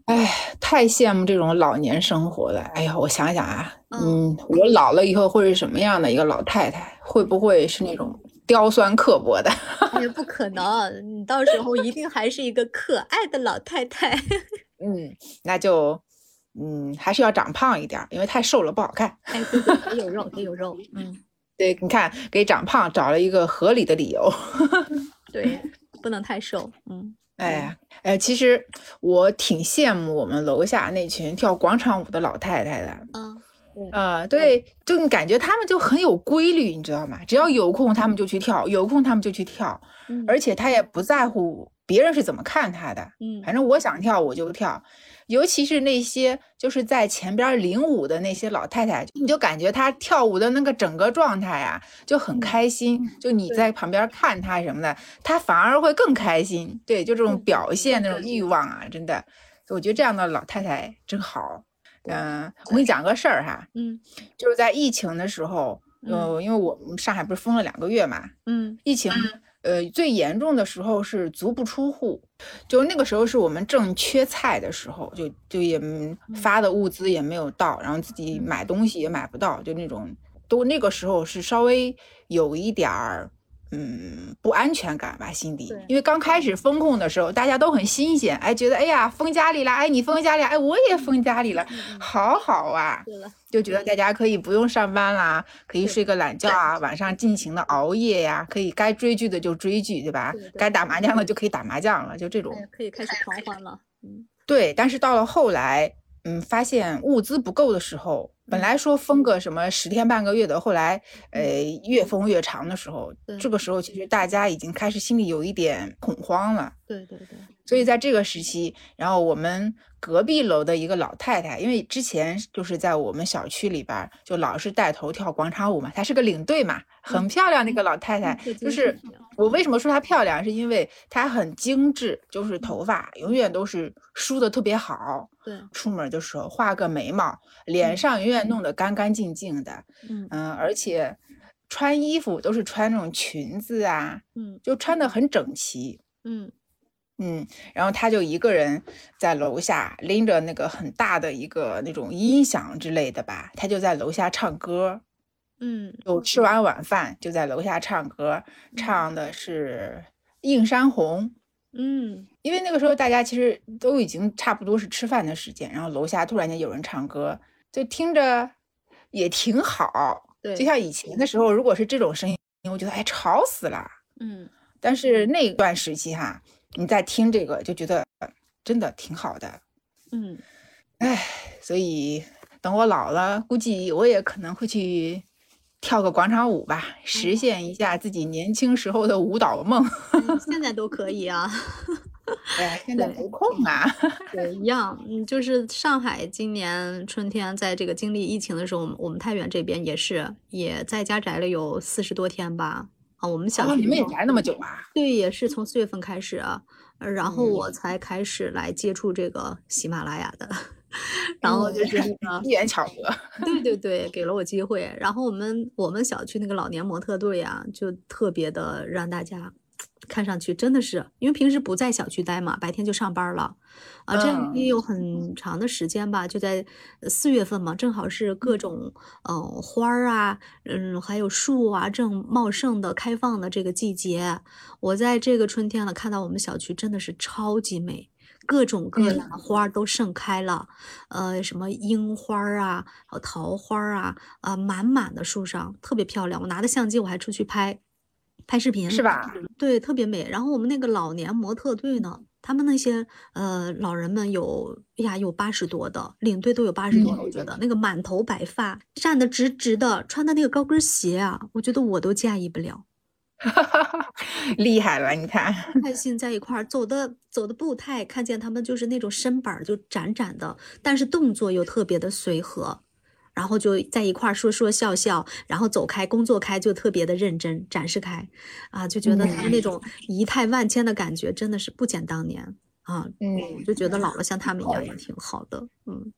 哎，太羡慕这种老年生活了。哎呀，我想想啊，嗯，我老了以后会是什么样的一个老太太？会不会是那种刁酸刻薄的？也不可能，你到时候一定还是一个可爱的老太太。嗯，那就，嗯，还是要长胖一点，因为太瘦了不好看。哎，对对，得有肉，得有肉。嗯，对，你看，给长胖找了一个合理的理由。对，不能太瘦。嗯，哎呀，哎，其实我挺羡慕我们楼下那群跳广场舞的老太太的。嗯，呃，对，就你感觉他们就很有规律，你知道吗？只要有空，他们就去跳；有空，他们就去跳。嗯，而且他也不在乎。别人是怎么看他的？嗯，反正我想跳我就跳，尤其是那些就是在前边领舞的那些老太太，你就感觉她跳舞的那个整个状态呀，就很开心。就你在旁边看她什么的，她反而会更开心。对，就这种表现那种欲望啊，真的，我觉得这样的老太太真好。嗯，我给你讲个事儿哈，嗯，就是在疫情的时候，呃，因为我们上海不是封了两个月嘛，嗯，疫情。呃，最严重的时候是足不出户，就那个时候是我们正缺菜的时候，就就也发的物资也没有到，然后自己买东西也买不到，就那种都那个时候是稍微有一点儿。嗯，不安全感吧，心底，因为刚开始封控的时候，大家都很新鲜，哎，觉得哎呀，封家里了，哎，你封家里，哎，我也封家里了，好好啊，就觉得大家可以不用上班啦，可以睡个懒觉啊，晚上尽情的熬夜呀，可以该追剧的就追剧，对吧？该打麻将的就可以打麻将了，就这种，可以开始狂欢了。嗯，对，但是到了后来，嗯，发现物资不够的时候。本来说封个什么十天半个月的，后来呃越封越长的时候，这个时候其实大家已经开始心里有一点恐慌了。对对对。所以在这个时期，然后我们隔壁楼的一个老太太，因为之前就是在我们小区里边就老是带头跳广场舞嘛，她是个领队嘛，很漂亮那个老太太。就是我为什么说她漂亮，是因为她很精致，就是头发永远都是梳的特别好。对，出门的时候画个眉毛，脸上永远弄得干干净净的，嗯。嗯，而且穿衣服都是穿那种裙子啊，嗯，就穿的很整齐，嗯。嗯，然后他就一个人在楼下拎着那个很大的一个那种音响之类的吧，他就在楼下唱歌，嗯，就吃完晚饭就在楼下唱歌，唱的是《映山红》。嗯，因为那个时候大家其实都已经差不多是吃饭的时间，然后楼下突然间有人唱歌，就听着也挺好。对，就像以前的时候，如果是这种声音，我觉得哎吵死了。嗯，但是那段时期哈，你在听这个就觉得真的挺好的。嗯，哎，所以等我老了，估计我也可能会去。跳个广场舞吧，实现一下自己年轻时候的舞蹈梦。现在 都可以啊，哎，现在没空啊。对，一样。嗯，就是上海今年春天在这个经历疫情的时候，我们太原这边也是也在家宅了有四十多天吧。啊，我们小区你们也宅那么久啊？对，也是从四月份开始啊，然后我才开始来接触这个喜马拉雅的。然后就是那个一缘巧合，对对对，给了我机会。然后我们我们小区那个老年模特队啊，就特别的让大家看上去真的是，因为平时不在小区待嘛，白天就上班了啊，这样也有很长的时间吧，就在四月份嘛，正好是各种嗯花儿啊，嗯还有树啊正茂盛的开放的这个季节。我在这个春天了，看到我们小区真的是超级美。各种各样的花都盛开了，呃，什么樱花啊，还有桃花啊，啊，满满的树上特别漂亮。我拿着相机，我还出去拍，拍视频，是吧？对，特别美。然后我们那个老年模特队呢，他们那些呃老人们有呀，有八十多的，领队都有八十多，我觉得那个满头白发，站得直直的，穿的那个高跟鞋啊，我觉得我都驾驭不了。厉害了，你看，开心在一块儿走的走的步态，看见他们就是那种身板儿就展展的，但是动作又特别的随和，然后就在一块儿说说笑笑，然后走开工作开就特别的认真展示开，啊，就觉得他们那种仪态万千的感觉真的是不减当年啊，嗯，就觉得老了像他们一样也挺好的，嗯。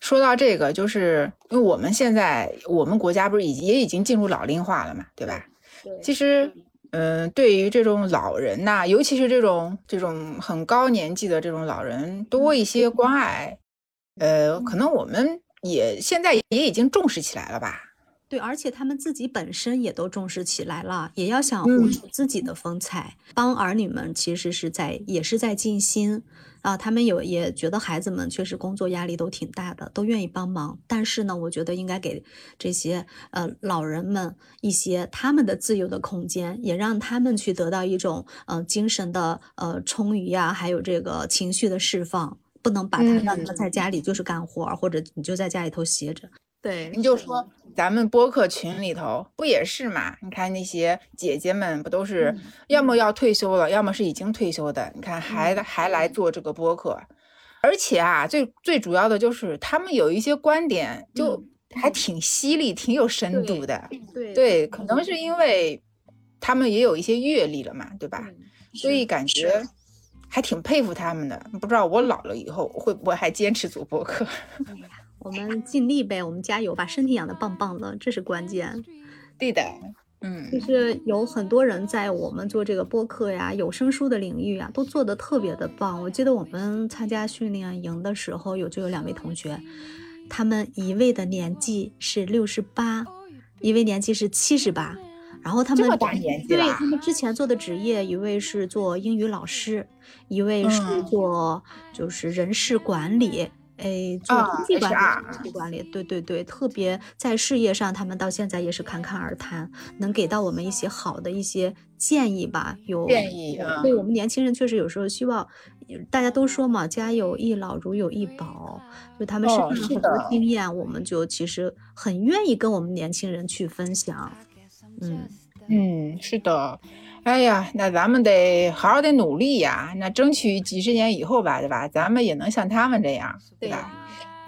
说到这个，就是因为我们现在我们国家不是已经也已经进入老龄化了嘛，对吧？对其实，嗯、对于这种老人呐、尤其是这种这种很高年纪的这种老人，多一些关爱，呃，可能我们也现在也已经重视起来了吧？对，而且他们自己本身也都重视起来了，也要想活嗯出自己的风采，帮儿女们其实是在也是在尽心啊。他们有也觉得孩子们确实工作压力都挺大的，都愿意帮忙。但是呢，我觉得应该给这些呃老人们一些他们的自由的空间，也让他们去得到一种呃精神的呃充裕呀，还有这个情绪的释放。不能把他让他在家里就是干活儿，或者你就在家里头歇着。对，你就说咱们播客群里头不也是嘛？你看那些姐姐们不都是要么要退休了，要么是已经退休的，你看还还来做这个播客，而且啊，最最主要的就是他们有一些观点就还挺犀利、挺有深度的。对对，可能是因为他们也有一些阅历了嘛，对吧？所以感觉还挺佩服他们的。不知道我老了以后会不会还坚持做播客？我们尽力呗，我们加油，把身体养得棒棒的，这是关键。对的，嗯就是有很多人在我们做这个播客呀、有声书的领域啊，都做得特别的棒。我记得我们参加训练营的时候，有就有两位同学，他们一位的年纪是六十八，一位年纪是七十八。然后他们这么大年纪啦对他们之前做的职业，一位是做英语老师，一位是嗯做就是人事管理，哎，做啊经济管理、管理，对对对，特别在事业上，他们到现在也是侃侃而谈，能给到我们一些好的一些建议吧。有建议啊对我们年轻人确实有时候希望，大家都说嘛，家有一老，如有一宝，就他们身上很多经验，我们就其实很愿意跟我们年轻人去分享。嗯，嗯，是的。哎呀，那咱们得好好的努力呀，那争取几十年以后吧，对吧？咱们也能像他们这样，对吧？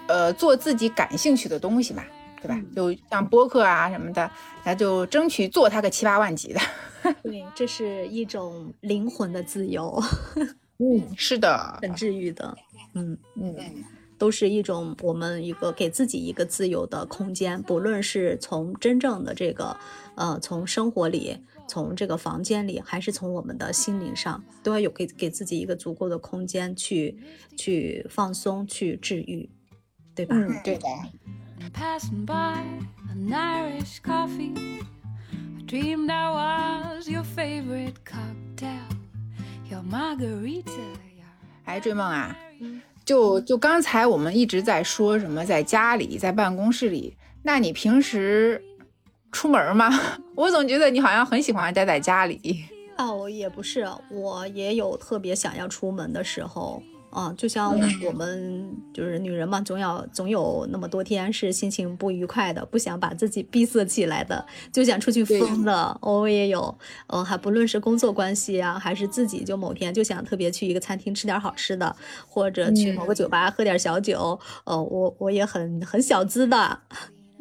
呃，做自己感兴趣的东西嘛，对吧？就像播客啊什么的，那就争取做它个七八万集的。对，这是一种灵魂的自由，嗯，是的，很治愈的。嗯。嗯都是一种我们一个给自己一个自由的空间，不论是从真正的这个，呃，从生活里，从这个房间里，还是从我们的心灵上，都要有给给自己一个足够的空间去去放松、去治愈，对吧？嗯，对的。Passing by a nice coffee, dreamed was your favorite cocktail, your margarita. 哎，追梦啊，就就刚才我们一直在说什么在家里，在办公室里，那你平时出门吗？我总觉得你好像很喜欢待在家里。哦，也不是，我也有特别想要出门的时候。啊，就像我们就是女人嘛，总要总有那么多天是心情不愉快的，不想把自己闭塞起来的，就想出去疯的。我也有，呃，还不论是工作关系啊，还是自己就某天就想特别去一个餐厅吃点好吃的，或者去某个酒吧喝点小酒。呃，我我也很很小资的，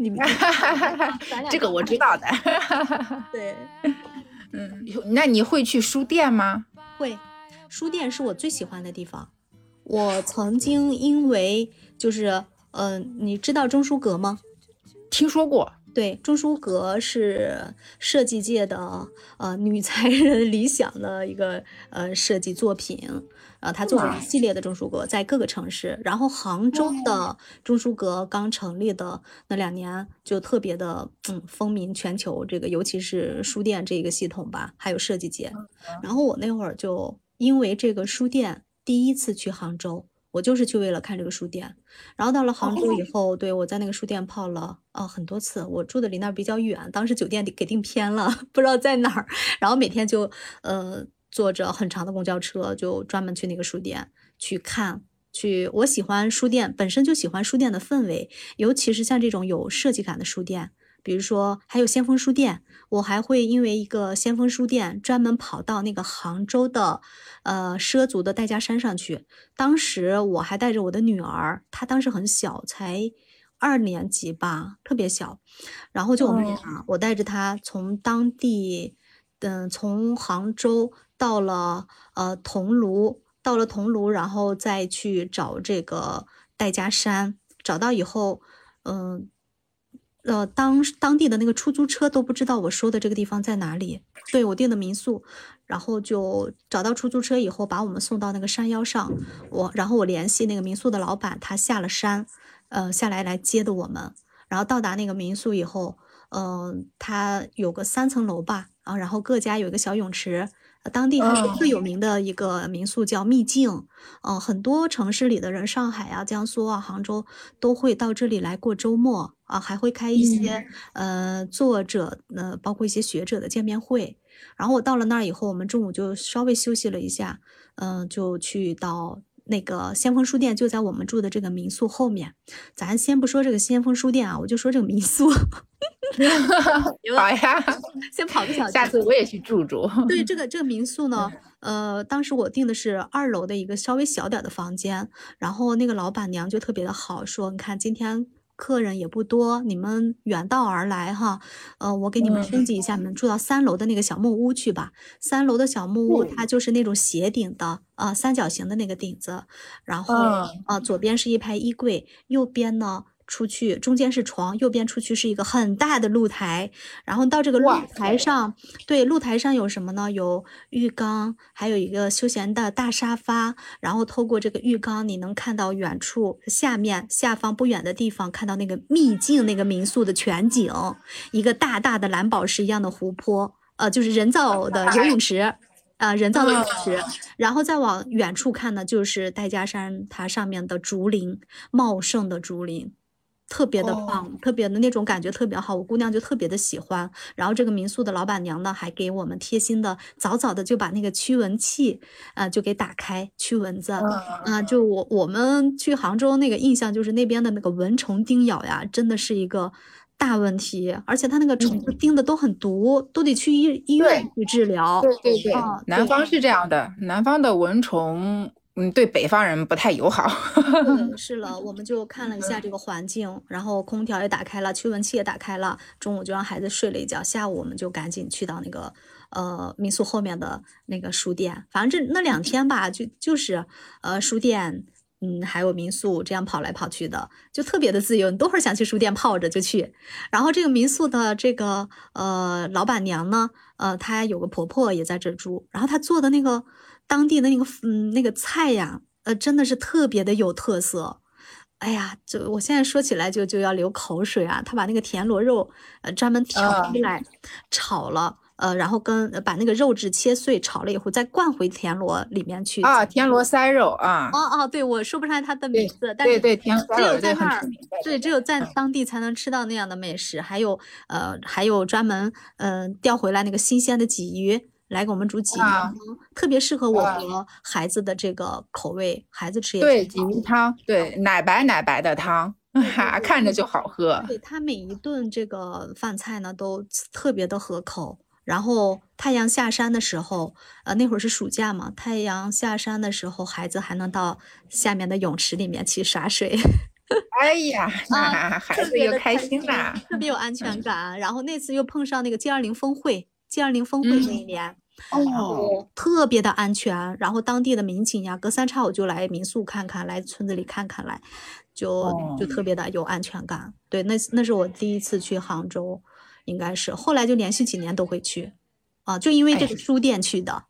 你们 咱俩这个我知道的。对。嗯，那你会去书店吗？会，书店是我最喜欢的地方。我曾经因为就是，嗯、你知道钟书阁吗？听说过。对，钟书阁是设计界的呃女才人理想的一个呃设计作品，呃，他做了一系列的钟书阁，在各个城市。然后杭州的钟书阁刚成立的那两年，就特别的嗯风靡全球，这个尤其是书店这个系统吧，还有设计界。然后我那会儿就因为这个书店第一次去杭州，我就是去为了看这个书店。然后到了杭州以后，对我在那个书店泡了呃很多次。我住的离那儿比较远，当时酒店给订偏了，不知道在哪儿。然后每天就呃坐着很长的公交车，就专门去那个书店去看。去，我喜欢书店，本身就喜欢书店的氛围，尤其是像这种有设计感的书店，比如说还有先锋书店，我还会因为一个先锋书店专门跑到那个杭州的，呃，畲族的戴家山上去。当时我还带着我的女儿，她当时很小，才二年级吧，特别小。然后就我们俩，我带着她从当地，嗯，从杭州到了呃桐庐，到了桐庐，然后再去找这个戴家山。找到以后，嗯。呃，当当地的那个出租车都不知道我说的这个地方在哪里。对我订的民宿，然后就找到出租车以后，把我们送到那个山腰上。我然后我联系那个民宿的老板，他下了山，呃，下来来接的我们。然后到达那个民宿以后，嗯，他有个三层楼吧，啊，然后各家有一个小泳池。当地它是最有名的一个民宿，叫秘境。嗯，很多城市里的人，上海啊、江苏啊、杭州都会到这里来过周末啊，还会开一些呃作者呃，包括一些学者的见面会。然后我到了那儿以后，我们中午就稍微休息了一下，嗯，就去到。那个先锋书店就在我们住的这个民宿后面，咱先不说这个先锋书店啊，我就说这个民宿。好呀，先跑个小。下次我也去住住。对，这个这个民宿呢，呃，当时我订的是二楼的一个稍微小点的房间，然后那个老板娘就特别的好，说你看今天。客人也不多，你们远道而来哈，呃，我给你们升级一下，你们住到三楼的那个小木屋去吧。三楼的小木屋，它就是那种斜顶的，呃，三角形的那个顶子，然后，呃，左边是一排衣柜，右边呢。出去，中间是床，右边出去是一个很大的露台，然后到这个露台上，对，露台上有什么呢？有浴缸，还有一个休闲的大沙发，然后透过这个浴缸，你能看到远处下面下方不远的地方，看到那个秘境那个民宿的全景，一个大大的蓝宝石一样的湖泊，呃，就是人造的游泳池，呃，人造的游泳池，然后再往远处看呢，就是戴家山它上面的竹林，茂盛的竹林。特别的棒，特别的那种感觉特别好，我姑娘就特别的喜欢。然后这个民宿的老板娘呢，还给我们贴心的，早早的就把那个驱蚊器，啊，就给打开驱蚊子。啊，就我我们去杭州那个印象就是那边的那个蚊虫叮咬呀，真的是一个大问题，而且它那个虫子叮的都很毒，都得去医医院去治疗。对对对，南方是这样的，南方的蚊虫。嗯，对北方人不太友好。是了，我们就看了一下这个环境，然后空调也打开了，驱蚊器也打开了。中午就让孩子睡了一觉，下午我们就赶紧去到那个呃民宿后面的那个书店。反正这那两天吧，就就是呃书店，嗯，还有民宿这样跑来跑去的，就特别的自由。你多会儿想去书店泡着就去。然后这个民宿的这个呃老板娘呢，呃，她有个婆婆也在这住，然后她做的那个。当地的那个嗯那个菜呀，呃，真的是特别的有特色。哎呀，就我现在说起来就就要流口水啊！他把那个田螺肉呃专门挑出来炒了，呃，然后跟把那个肉质切碎炒了以后再灌回田螺里面去啊，田螺塞肉啊。哦哦，对，我说不上来它的名字，但是对对，田螺只有在那儿，对，只有在当地才能吃到那样的美食。还有呃，还有专门嗯钓回来那个新鲜的鲫鱼。来给我们煮鲫鱼汤，特别适合我和孩子的这个口味，孩子吃也对鲫鱼汤，对奶白奶白的汤，哈，看着就好喝。对他每一顿这个饭菜呢，都特别的合口。然后太阳下山的时候，呃，那会儿是暑假嘛，太阳下山的时候，孩子还能到下面的泳池里面去耍水。哎呀，孩子又开心啦，特别有安 全感。然后那次又碰上那个 G 二零峰会。G 二零峰会那一年，哦，特别的安全。然后当地的民警呀，隔三差五就来民宿看看，来村子里看看来，就就特别的有安全感。对，那那是我第一次去杭州，应该是后来就连续几年都会去，啊，就因为这个书店去的。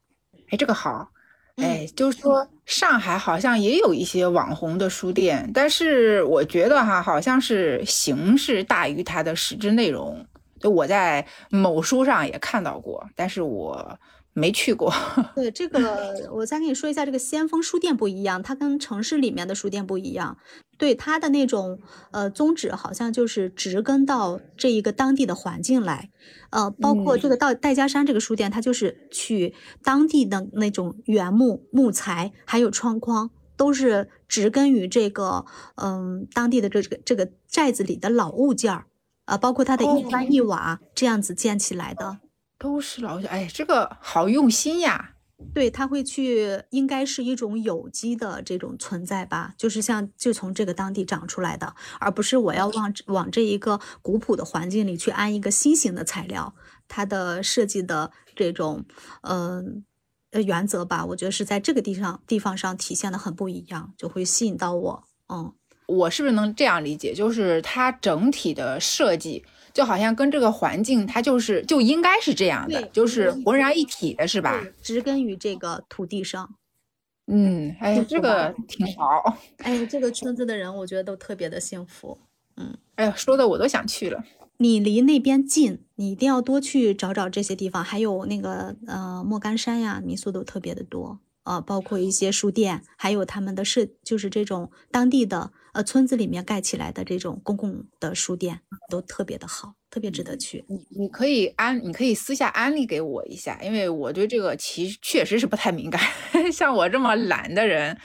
哎，这个好，哎，就是说上海好像也有一些网红的书店，但是我觉得哈，好像是形式大于它的实质内容。就我在某书上也看到过，但是我没去过。对这个，我再跟你说一下，这个先锋书店不一样，它跟城市里面的书店不一样。对它的那种呃宗旨，好像就是植根到这一个当地的环境来。呃，包括这个到戴家山这个书店，它就是取当地的那种原木木材，还有窗框，都是植根于这个嗯当地的这个这个寨子里的老物件儿。呃，包括它的一砖哦一瓦这样子建起来的。都是老小，哎，这个好用心呀。对，它会去，应该是一种有机的这种存在吧，就是像就从这个当地长出来的，而不是我要往往这一个古朴的环境里去安一个新型的材料。它的设计的这种，嗯呃原则吧，我觉得是在这个地方地方上体现的很不一样，就会吸引到我。嗯，我是不是能这样理解？就是它整体的设计，就好像跟这个环境，它就是就应该是这样的，就是浑然一体的，是吧？植根于这个土地上。嗯，哎，这个挺好。哎，这个村子的人，我觉得都特别的幸福。嗯哎呀，说的我都想去了。你离那边近，你一定要多去找找这些地方，还有那个呃莫干山呀，民宿都特别的多，呃，包括一些书店，还有他们的社，就是这种当地的呃村子里面盖起来的这种公共的书店，都特别的好，特别值得去。你你可以安，你可以私下安利给我一下，因为我对这个其实确实是不太敏感。像我这么懒的人，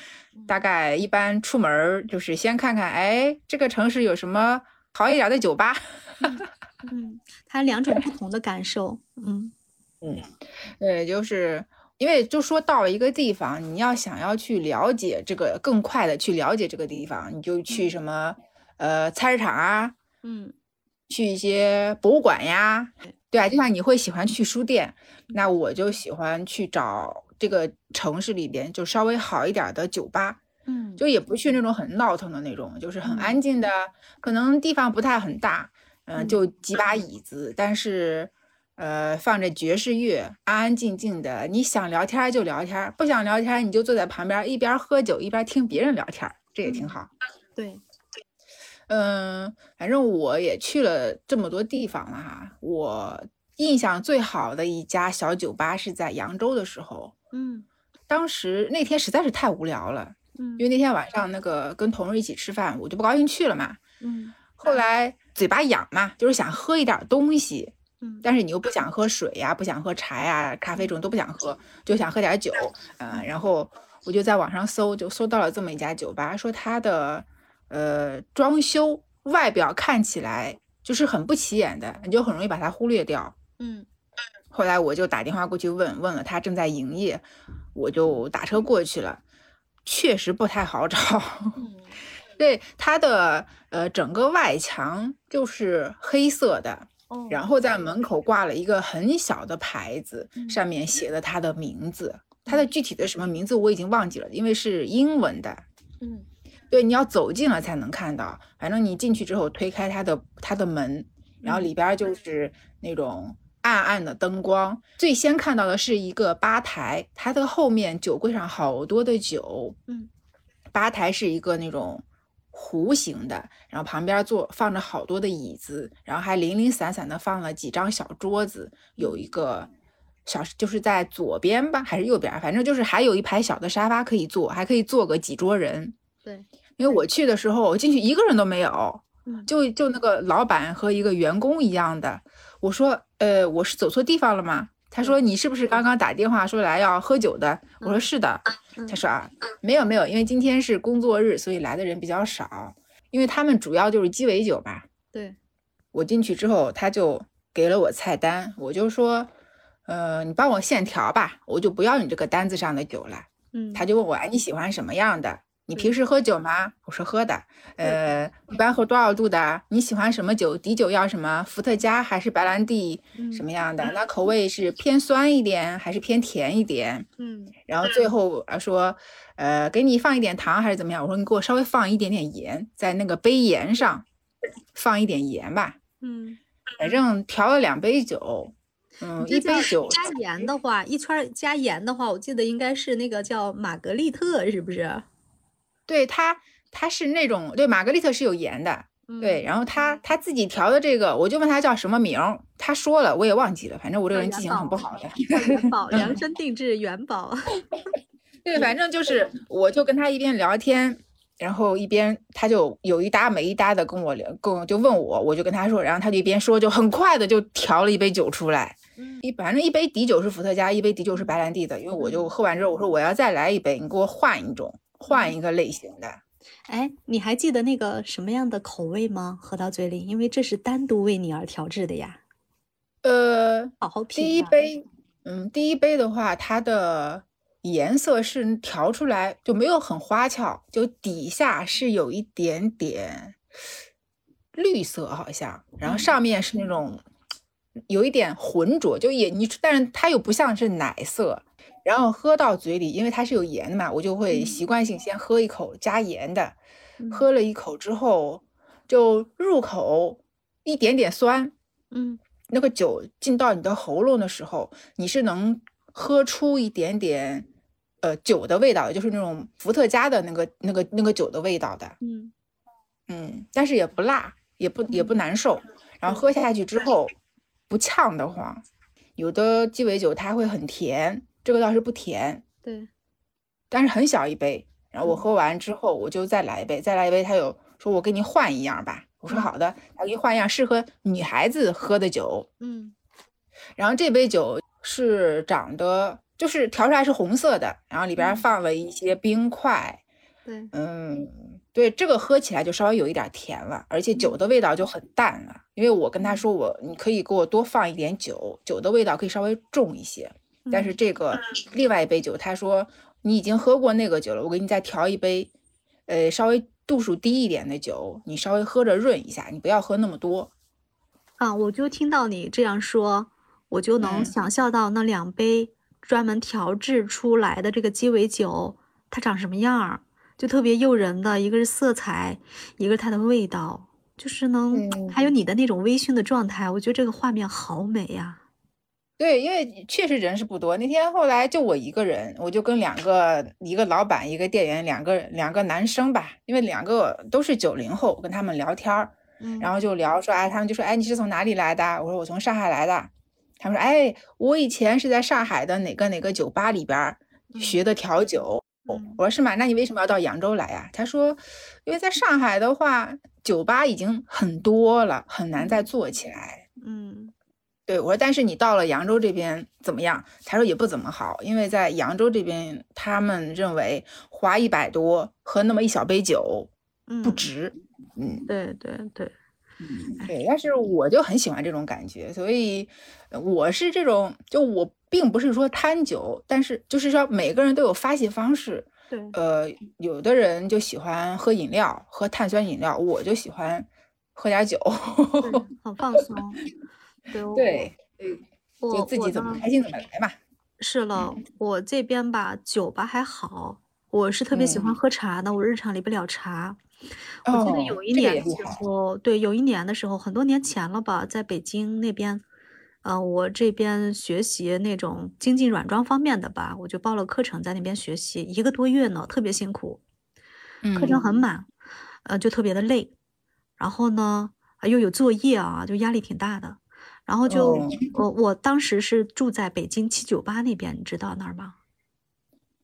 大概一般出门儿就是先看看，哎，这个城市有什么好一点的酒吧。嗯，它两种不同的感受。嗯嗯，呃，就是因为就说到了一个地方，你要想要去了解这个，更快的去了解这个地方，你就去什么呃菜市场啊，嗯。去一些博物馆呀，对。啊，就像你会喜欢去书店，那我就喜欢去找这个城市里边就稍微好一点的酒吧，嗯，就也不去那种很闹腾的那种，就是很嗯。安静的，可能地方不太很大，嗯、嗯。就几把椅子，但是呃放着爵士乐，安安静静的，你想聊天儿就聊天儿，不想聊天儿你就坐在旁边一边喝酒一边听别人聊天儿，这也挺嗯好。对，嗯，反正我也去了这么多地方了哈。我印象最好的一家小酒吧是在扬州的时候，嗯当时那天实在是太无聊了，嗯因为那天晚上那个跟同事一起吃饭，我就不高兴去了嘛。嗯后来嘴巴痒嘛，就是想喝一点东西，嗯但是你又不想喝水呀，不想喝茶呀、咖啡这种都不想喝，就想喝点酒。嗯、然后我就在网上搜，就搜到了这么一家酒吧，说它的呃装修外表看起来就是很不起眼的，你就很容易把它忽略掉。嗯后来我就打电话过去问，问了他正在营业，我就打车过去了，确实不太好找。嗯 对它的呃整个外墙就是黑色的，哦，然后在门口挂了一个很小的牌子，嗯上面写的他的名字。他的具体的什么名字我已经忘记了，因为是英文的。嗯对，你要走进了才能看到。反正你进去之后推开他的他的门，然后里边儿就是那种暗暗的灯光。最先看到的是一个吧台，它的后面酒柜上好多的酒。嗯，吧台是一个那种弧形的，然后旁边坐放着好多的椅子，然后还零零散散的放了几张小桌子，有一个。小就是在左边吧，还是右边？反正就是还有一排小的沙发可以坐，还可以坐个几桌人。对，因为我去的时候，我进去一个人都没有，嗯就就那个老板和一个员工一样的。我说，呃，我是走错地方了吗？他说你是不是刚刚打电话说来要喝酒的？我说是的。嗯他说啊，没有没有，因为今天是工作日，所以来的人比较少。因为他们主要就是鸡尾酒吧。对，我进去之后，他就给了我菜单，我就说，呃，你帮我现调吧，我就不要你这个单子上的酒了。嗯他就问我，哎，你喜欢什么样的？你平时喝酒吗？我说喝的。呃，一般喝多少度的？你喜欢什么酒？底酒要什么？伏特加还是白兰地？什么样的？那口味是偏酸一点还是偏甜一点？嗯然后最后啊说，呃，给你放一点糖还是怎么样？我说你给我稍微放一点点盐，在那个杯沿上放一点盐吧。嗯，反正调了两杯酒，嗯，一杯酒加盐的话，一圈加盐的话，我记得应该是那个叫玛格丽特，是不是？对它它是那种对玛格丽特是有盐的，对，嗯然后他他自己调的这个，我就问他叫什么名儿，他说了，我也忘记了，反正我这个人记性很不好的。元宝量身定制元宝。对，反正就是，我就跟他一边聊天，然后一边他就有一搭没一搭的跟我聊，跟我就问我，我就跟他说，然后他就一边说，就很快的就调了一杯酒出来，嗯一反正一杯底酒是伏特加，一杯底酒是白兰地的，因为我就喝完之后，我说我要再来一杯，你给我换一种，换一个类型的。哎，你还记得那个什么样的口味吗？喝到嘴里，因为这是单独为你而调制的呀。呃，好好品。第一杯，嗯，第一杯的话，它的颜色是调出来就没有很花俏，就底下是有一点点绿色，好像，然后上面是那种有一点浑浊，就也你，但是它又不像是奶色。然后喝到嘴里，因为它是有盐的嘛，我就会习惯性先喝一口加盐的。喝了一口之后，就入口一点点酸。嗯，那个酒进到你的喉咙的时候，你是能喝出一点点呃酒的味道，就是那种伏特加的那个那个那个酒的味道的。嗯嗯，但是也不辣，也不也不难受。然后喝下去之后不呛得慌。有的鸡尾酒它会很甜。这个倒是不甜，对，但是很小一杯。然后我喝完之后，我就再来一杯，再来一杯。他有说我给你换一样吧，我说好的，他给你换一样适合女孩子喝的酒。嗯，然后这杯酒是长得就是调出来是红色的，然后里边放了一些冰块。对，嗯，对，这个喝起来就稍微有一点甜了，而且酒的味道就很淡了。因为我跟他说我你可以给我多放一点酒，酒的味道可以稍微重一些。但是这个另外一杯酒，他说你已经喝过那个酒了，我给你再调一杯，呃，稍微度数低一点的酒，你稍微喝着润一下，你不要喝那么多。啊，我就听到你这样说，我就能想象到那两杯专门调制出来的这个鸡尾酒，它长什么样儿，就特别诱人的，一个是色彩，一个是它的味道，就是能还有你的那种微醺的状态，我觉得这个画面好美呀。对，因为确实人是不多。那天后来就我一个人，我就跟两个一个老板一个店员两个两个男生吧，因为两个都是九零后，跟他们聊天儿，然后就聊说，哎，他们就说，哎，你是从哪里来的？我说我从上海来的。他们说，哎，我以前是在上海的哪个哪个酒吧里边学的调酒。我说是吗？那你为什么要到扬州来呀？他说，因为在上海的话，酒吧已经很多了，很难再做起来。嗯。对我说，但是你到了扬州这边怎么样？他说也不怎么好，因为在扬州这边，他们认为花一百多喝那么一小杯酒，不值。嗯，对对对，嗯对。但是我就很喜欢这种感觉，所以我是这种，就我并不是说贪酒，但是就是说每个人都有发泄方式。对，呃，有的人就喜欢喝饮料，喝碳酸饮料，我就喜欢喝点酒，好放松。对，我自己怎么开心怎么来嘛。是了，我这边吧，酒吧还好。我是特别喜欢喝茶的，我日常离不了茶。我记得有一年的时候，对，有一年的时候，很多年前了吧，在北京那边，呃，我这边学习那种经济软装方面的吧，我就报了课程在那边学习一个多月呢，特别辛苦，课程很满，呃，就特别的累。然后呢，又有作业啊，就压力挺大的。然后就我我当时是住在北京七九八那边，你知道那儿吗？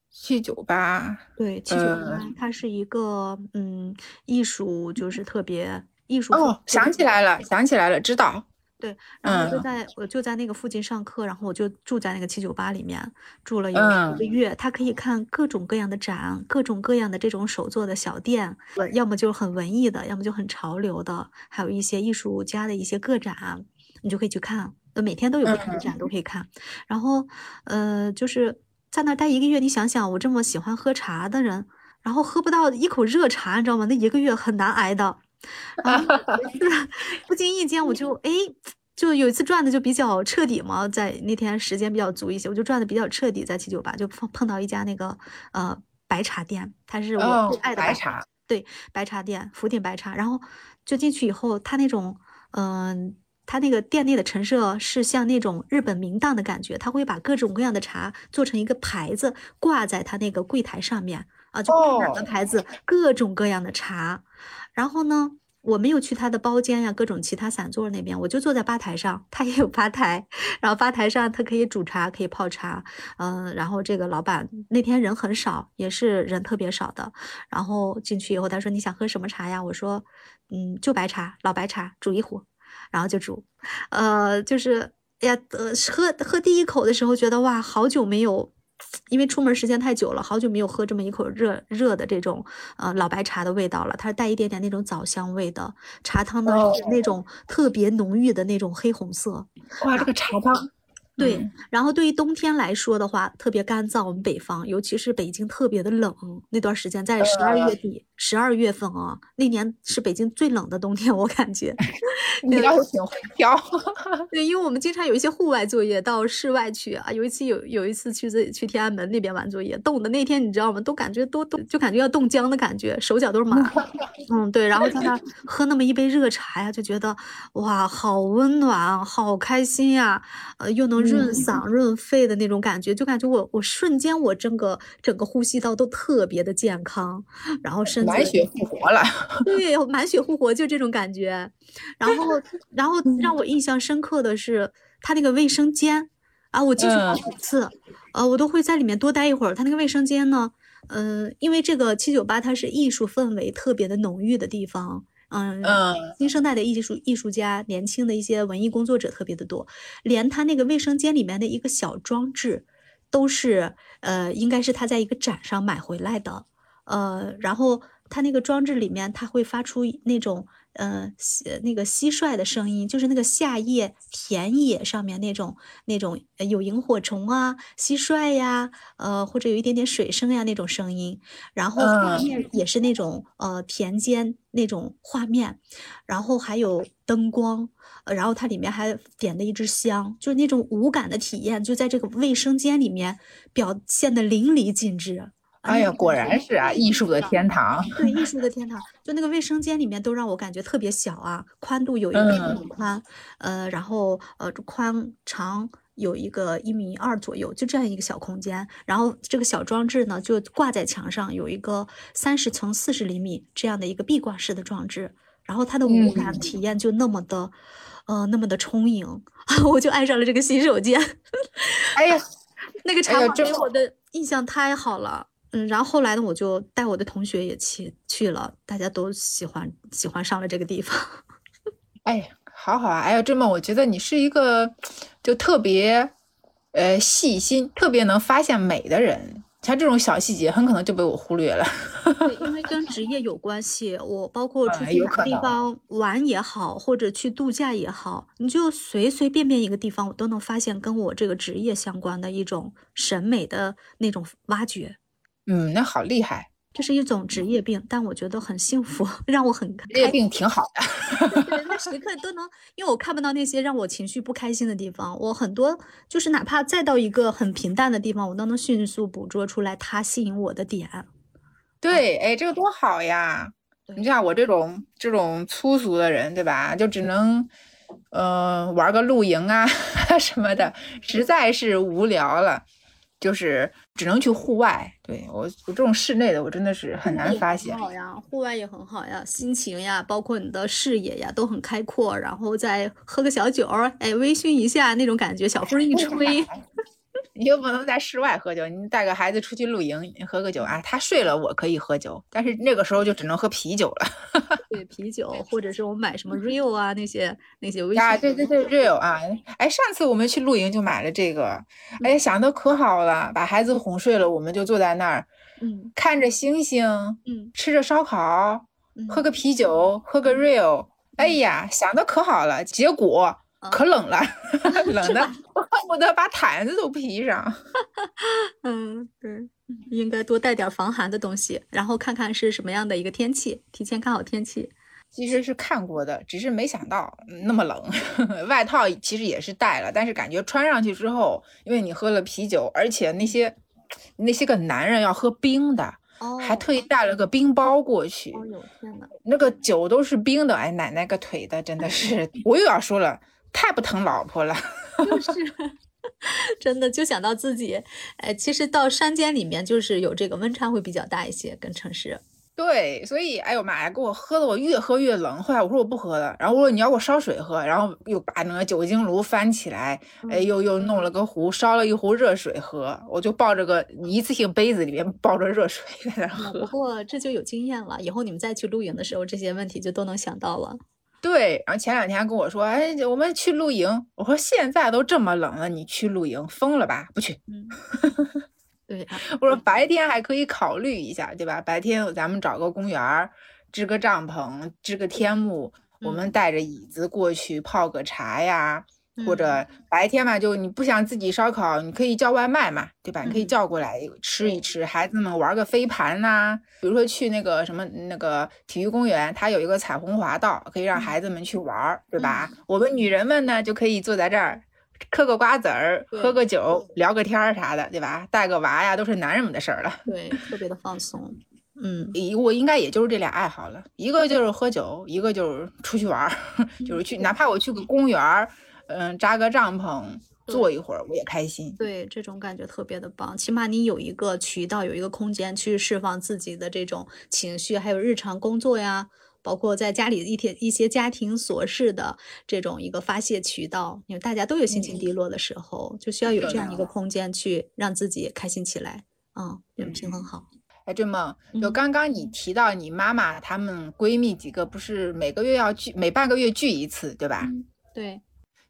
七九八，对，七九八，它是一个嗯艺术，就是特别艺术。哦，想起来了，想起来了，知道。对，然后就在我就在那个附近上课，然后我就住在那个七九八里面住了有一个月。他可以看各种各样的展，各种各样的这种手作的小店，要么就很文艺的，要么就很潮流的，还有一些艺术家的一些个展。你就可以去看，那每天都有不同的展都可以看。然后，呃，就是在那待一个月，你想想，我这么喜欢喝茶的人，然后喝不到一口热茶，你知道吗？那一个月很难挨的。不经意间，我就哎，就有一次转的就比较彻底嘛，在那天时间比较足一些，我就转的比较彻底，在七九八就碰碰到一家那个呃白茶店，它是我最爱的白茶，对，白茶店福鼎白茶。然后就进去以后，他那种嗯。他那个店内的陈设是像那种日本名档的感觉，他会把各种各样的茶做成一个牌子挂在他那个柜台上面啊，就哪个牌子，各种各样的茶。然后呢，我没有去他的包间呀，各种其他散座那边，我就坐在吧台上，他也有吧台，然后吧台上他可以煮茶，可以泡茶，嗯，然后这个老板那天人很少，也是人特别少的。然后进去以后，他说你想喝什么茶呀？我说，嗯，就白茶，老白茶，煮一壶。然后就煮，呃，就是，哎呀，呃，喝喝第一口的时候觉得哇，好久没有因为出门时间太久了，好久没有喝这么一口热热的这种呃老白茶的味道了，它是带一点点那种枣香味的。茶汤呢是那种特别浓郁的那种黑红色。哇，这个茶汤。对，然后对于冬天来说的话，特别干燥。我们北方，尤其是北京，特别的冷。那段时间在十二月底、十二月份啊，那年是北京最冷的冬天，我感觉。你倒是 挺会挑。对，因为我们经常有一些户外作业，到室外去啊。有一次有有一次去这去天安门那边玩作业，冻的那天你知道吗？都感觉都冻，就感觉要冻僵的感觉，手脚都是麻。嗯，对。然后在那喝那么一杯热茶呀，就觉得哇，好温暖，好开心呀。呃，又能。润嗓润肺的那种感觉，就感觉我我瞬间我整个整个呼吸道都特别的健康，然后身子 满血复活了。对，满血复活就这种感觉。然后 然后让我印象深刻的是他那个卫生间啊，我进去好几次，呃，我都会在里面多待一会儿。他那个卫生间呢，嗯，因为这个七九八它是艺术氛围特别的浓郁的地方。嗯新生代的艺术艺术家，年轻的一些文艺工作者特别的多，连他那个卫生间里面的一个小装置，都是呃，应该是他在一个展上买回来的，呃，然后他那个装置里面，它会发出那种。呃，那个蟋蟀的声音，就是那个夏夜田野上面那种那种有萤火虫啊、蟋蟀呀，呃，或者有一点点水声呀那种声音。然后画面也是那种呃田间那种画面，然后还有灯光，然后它里面还点了一支香，就是那种无感的体验，就在这个卫生间里面表现的淋漓尽致。哎呀，果然是啊，艺术的天堂。对，艺术的天堂，就那个卫生间里面都让我感觉特别小啊，宽度有一米宽，呃，然后呃宽长有一个一米二左右，就这样一个小空间。然后这个小装置呢，就挂在墙上，有一个三十乘四十厘米这样的一个壁挂式的装置。然后它的无感体验就那么的，呃，那么的充盈，我就爱上了这个洗手间。哎呀，那个茶给我的印象太好了。嗯，然后后来呢，我就带我的同学也去去了，大家都喜欢喜欢上了这个地方。哎，好好啊！哎呀，这么我觉得你是一个就特别呃细心、特别能发现美的人。像这种小细节，很可能就被我忽略了。对，因为跟职业有关系。我包括出去哪个地方玩也好，或者去度假也好，你就随随便便一个地方，我都能发现跟我这个职业相关的一种审美的那种挖掘。嗯，那好厉害，这是一种职业病，但我觉得很幸福，让我很职业病挺好的。对，那时 刻都能，因为我看不到那些让我情绪不开心的地方，我很多就是哪怕再到一个很平淡的地方，我都能迅速捕捉出来它吸引我的点。对，哎，这个多好呀！你像我这种这种粗俗的人，对吧？就只能呃玩个露营啊 什么的，实在是无聊了。就是只能去户外，对我我这种室内的我真的是很难发现。好呀，户外也很好呀，心情呀，包括你的视野呀都很开阔，然后再喝个小酒，哎，微醺一下那种感觉，小风一吹。你又不能在室外喝酒，你带个孩子出去露营，喝个酒啊。他睡了，我可以喝酒，但是那个时候就只能喝啤酒了。对，啤酒，或者是我买什么 Rio 啊那些那些啊，对对对，Rio 啊，哎，上次我们去露营就买了这个，哎，想的可好了，把孩子哄睡了，我们就坐在那儿，嗯，看着星星，嗯，吃着烧烤，喝个啤酒，喝个 Rio，哎呀，想的可好了，结果。可冷了，冷的我恨不得把毯子都披上。嗯，对，应该多带点防寒的东西，然后看看是什么样的一个天气，提前看好天气。其实是看过的，只是没想到那么冷。外套其实也是带了，但是感觉穿上去之后，因为你喝了啤酒，而且那些那些个男人要喝冰的，还特意带了个冰包过去。哦呦天呐，那个酒都是冰的，哎，奶奶个腿的，真的是，我又要说了。太不疼老婆了，就是，真的就想到自己，哎，其实到山间里面就是有这个温差会比较大一些，跟城市。对，所以哎呦妈呀，给我喝的我越喝越冷，后来我说我不喝了，然后我说你要给我烧水喝，然后又把那个酒精炉翻起来，哎，又又弄了个壶，烧了一壶热水喝，我就抱着个一次性杯子里面抱着热水在那喝。不过这就有经验了，以后你们再去露营的时候，这些问题就都能想到了。对，然后前两天跟我说，哎，我们去露营。我说现在都这么冷了，你去露营，疯了吧？不去。对，我说白天还可以考虑一下，对吧？白天咱们找个公园儿，支个帐篷，支个天幕，我们带着椅子过去泡个茶呀。或者白天嘛，就你不想自己烧烤，你可以叫外卖嘛，对吧？你可以叫过来吃一吃，孩子们玩个飞盘呐。比如说去那个什么那个体育公园，它有一个彩虹滑道，可以让孩子们去玩，对吧？我们女人们呢，就可以坐在这儿嗑个瓜子儿，喝个酒，聊个天儿啥的，对吧？带个娃呀，都是男人们的事儿了。对，特别的放松。嗯，我应该也就是这俩爱好了，一个就是喝酒，一个就是出去玩儿，就是去，哪怕我去个公园。嗯，扎个帐篷坐一会儿，我也开心。对，这种感觉特别的棒。起码你有一个渠道，有一个空间去释放自己的这种情绪，还有日常工作呀，包括在家里一天一些家庭琐事的这种一个发泄渠道。因为大家都有心情低落的时候，就需要有这样一个空间去让自己开心起来。嗯，平衡好。哎，这梦，就刚刚你提到你妈妈她们闺蜜几个，不是每个月要聚，每半个月聚一次，对吧？对。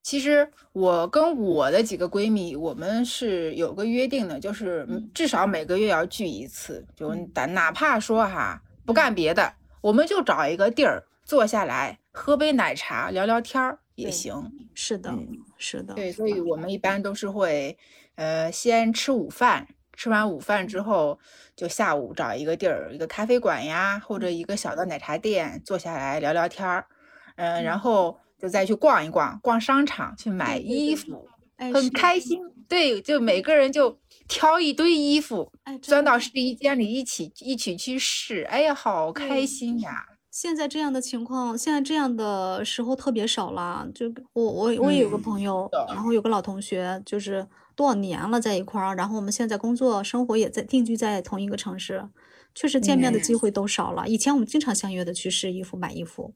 其实我跟我的几个闺蜜，我们是有个约定的，就是至少每个月要聚一次，就哪哪怕说哈不干别的，我们就找一个地儿坐下来喝杯奶茶聊聊天儿也行。是的，是的。对，所以我们一。般都是会，呃，先吃午饭，吃完午饭之后，就下午找一个地儿，一个咖啡馆呀，或者一个小的奶茶店，坐下来聊聊天儿，嗯，然后。就再去逛一逛，逛商场去买衣服，很开心。对，就每个人就挑一堆衣服，钻到试衣间里一起一起去试。哎呀，好开心呀！现在这样的情况，现在这样的时候特别少了。就我我我也有个朋友，然后有个老同学，就是多少年了在一块儿，然后我们现在工作生活也在定居在同一个城市，确实见面的机会都少了。以前我们经常相约的去试衣服、买衣服。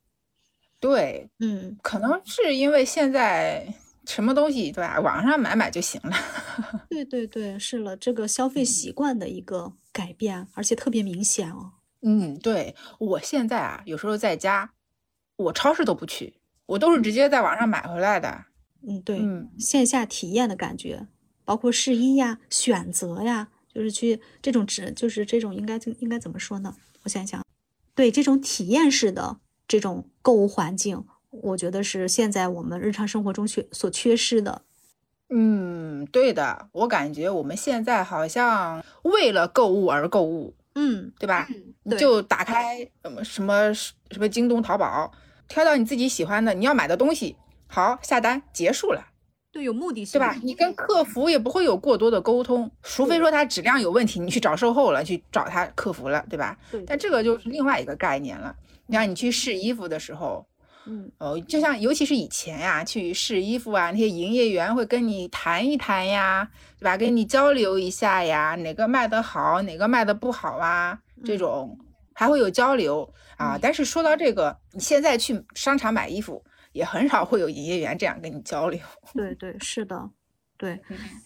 对，嗯，可能是因为现在什么东西对吧，网上买买就行了。对对对，是了，这个消费习惯的一个改变，而且特别明显哦。嗯，对我现在啊，有时候在家，我超市都不去，我都是直接在网上买回来的。嗯，对，线下体验的感觉，包括试衣呀、选择呀，就是去这种只就是这种应该应该怎么说呢？我想想，对这种体验式的。这种购物环境，我觉得是现在我们日常生活中缺所缺失的。嗯，对的，我感觉我们现在好像为了购物而购物，嗯，对吧？就打开什么什么什么京东、淘宝，挑到你自己喜欢的你要买的东西，好下单结束了。对，有目的性，对吧？你跟客服也不会有过多的沟通，除非说它质量有问题，你去找售后了，去找他客服了，对吧？对。但这个就是另外一个概念了。你看，你去试衣服的时候，嗯，哦，就像尤其是以前呀，去试衣服啊，那些营业员会跟你谈一谈呀，对吧？跟你交流一下呀，哪个卖得好，哪个卖得不好啊，这种还会有交流啊。但是说到这个，你现在去商场买衣服，也很少会有营业员这样跟你交流。对对，是的，对，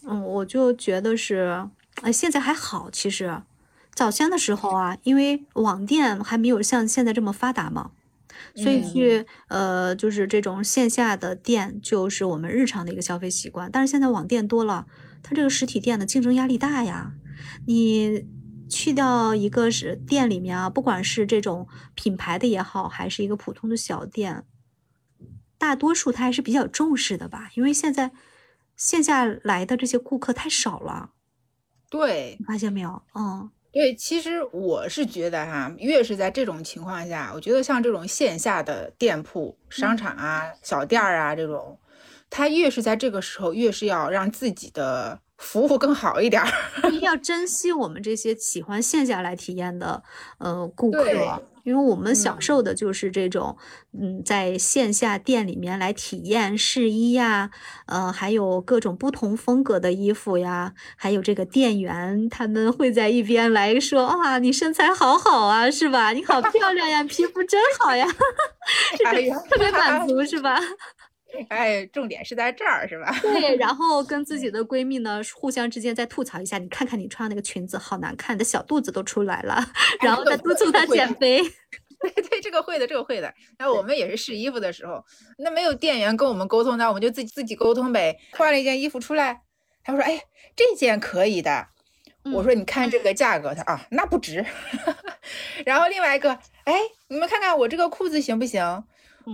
嗯，我就觉得是，哎，现在还好，其实。早先的时候啊，因为网店还没有像现在这么发达嘛，所以去呃就是这种线下的店就是我们日常的一个消费习惯。但是现在网店多了，它这个实体店的竞争压力大呀。你去掉一个是店里面啊，不管是这种品牌的也好，还是一个普通的小店，大多数他还是比较重视的吧，因为现在线下来的这些顾客太少了。对，你发现没有？嗯。对，其实我是觉得哈，越是在这种情况下，我觉得像这种线下的店铺、商场啊、小店儿啊这种，他越是在这个时候，越是要让自己的。服务更好一点儿，一定要珍惜我们这些喜欢线下来体验的呃顾客，因为我们享受的就是这种嗯在线下店里面来体验试衣呀，呃还有各种不同风格的衣服呀，还有这个店员他们会在一边来说哇你身材好好啊是吧？你好漂亮呀，皮肤真好呀，这种特别满足 是吧？哎，重点是在这儿，是吧？对，然后跟自己的闺蜜呢，互相之间再吐槽一下，你看看你穿那个裙子好难看，你的小肚子都出来了，然后再督促她减肥。对对，这个会的，这个会的。那我们也是试衣服的时候，那没有店员跟我们沟通，那我们就自己自己沟通呗。换了一件衣服出来，他说：“哎，这件可以的。”我说你看这个价格，他啊那不值。然后另外一个，哎，你们看看我这个裤子行不行？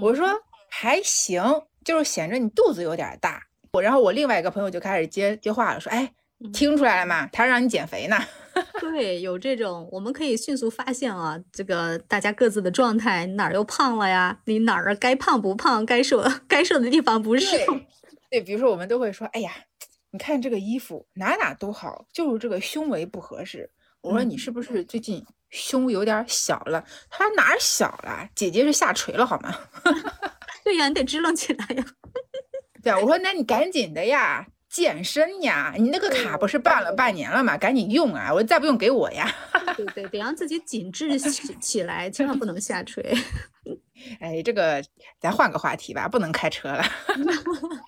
我说还行，就是显着你肚子有点大。我然后我另外一个朋友就开始接接话了，说哎，听出来了吗？他让你减肥呢。对，有这种，我们可以迅速发现啊，这个大家各自的状态，哪儿又胖了呀？你哪儿该胖不胖？该瘦 该瘦的地方不是。对，比如说我们都会说，哎呀，你看这个衣服哪哪都好，就是这个胸围不合适。我说你是不是最近胸有点小了？他说哪儿小了？姐姐是下垂了好吗？对呀，你得支棱起来呀。对啊，我说那你赶紧的呀。健身呀，你那个卡不是办了半年了吗？赶紧用啊！我再不用给我呀。对对，得让自己紧致起起来，千万不能下垂。哎，这个咱换个话题吧，不能开车了。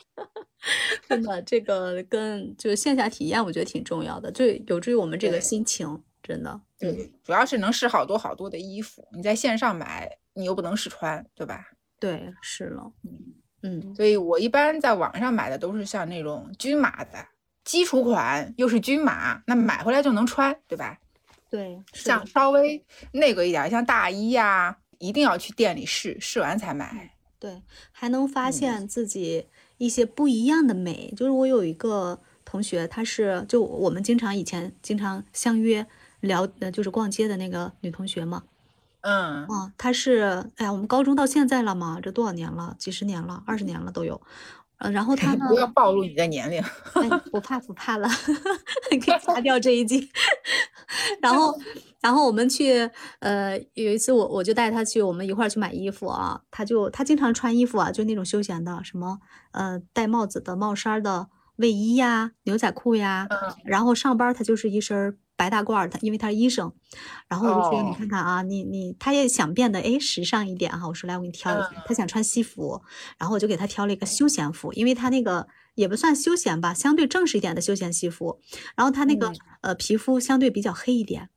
真的，这个跟就线下体验，我觉得挺重要的，就有助于我们这个心情。真的，对，主要是能试好多好多的衣服。你在线上买，你又不能试穿，对吧？对，是了，嗯。嗯，所以我一般在网上买的都是像那种均码的基础款，又是均码，那买回来就能穿，对吧？对，像稍微那个一点，像大衣呀，一定要去店里试，试完才买。对，还能发现自己一些不一样的美。就是我有一个同学，她是就我们经常以前经常相约聊，呃，就是逛街的那个女同学嘛。嗯啊，他是哎呀，我们高中到现在了嘛，这多少年了？几十年了，二十年了都有。呃，然后他呢？不要暴露你的年龄。不怕不怕了，可以擦掉这一句。然后，然后我们去，呃，有一次我我就带他去，我们一块儿去买衣服啊。他就他经常穿衣服啊，就那种休闲的，什么呃戴帽子的帽衫的卫衣呀、牛仔裤呀。嗯。然后上班他就是一身。白大褂，他因为他是医生，然后我就说你看看啊，你你他也想变得哎时尚一点哈，我说来我给你挑一个，他想穿西服，然后我就给他挑了一个休闲服，因为他那个也不算休闲吧，相对正式一点的休闲西服，然后他那个呃皮肤相对比较黑一点，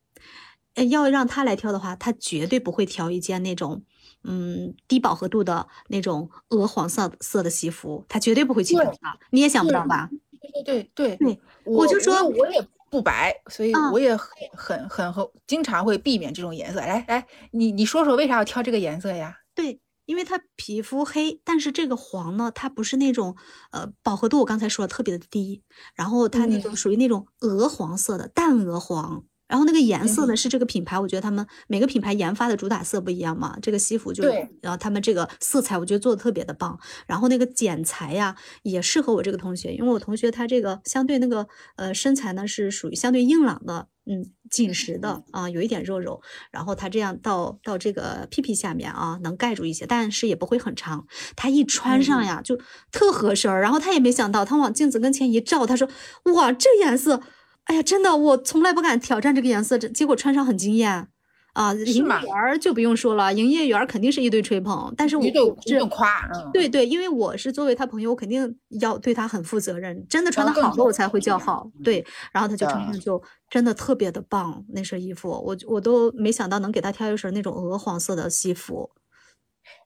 呃要让他来挑的话，他绝对不会挑一件那种嗯低饱和度的那种鹅黄色色的西服，他绝对不会去挑它，你也想不到吧？对对对对对，我就说我也。不白，所以我也很很很很经常会避免这种颜色。来来，你你说说为啥要挑这个颜色呀？对，因为它皮肤黑，但是这个黄呢，它不是那种呃饱和度，我刚才说的特别的低，然后它那种属于那种鹅黄色的淡鹅黄。然后那个颜色呢，是这个品牌，我觉得他们每个品牌研发的主打色不一样嘛。这个西服就，然后他们这个色彩，我觉得做的特别的棒。然后那个剪裁呀，也适合我这个同学，因为我同学他这个相对那个呃身材呢是属于相对硬朗的，嗯，紧实的啊，有一点肉肉。然后他这样到到这个屁屁下面啊，能盖住一些，但是也不会很长。他一穿上呀，就特合身儿。然后他也没想到，他往镜子跟前一照，他说：“哇，这颜色。”哎呀，真的，我从来不敢挑战这个颜色，这结果穿上很惊艳啊！营业员就不用说了，营业员肯定是一堆吹捧，但是我是夸，对对，因为我是作为他朋友，我肯定要对他很负责任，真的穿的好了我才会叫好。对，然后他就穿上就真的特别的棒，那身衣服，我我都没想到能给他挑一身那种鹅黄色的西服。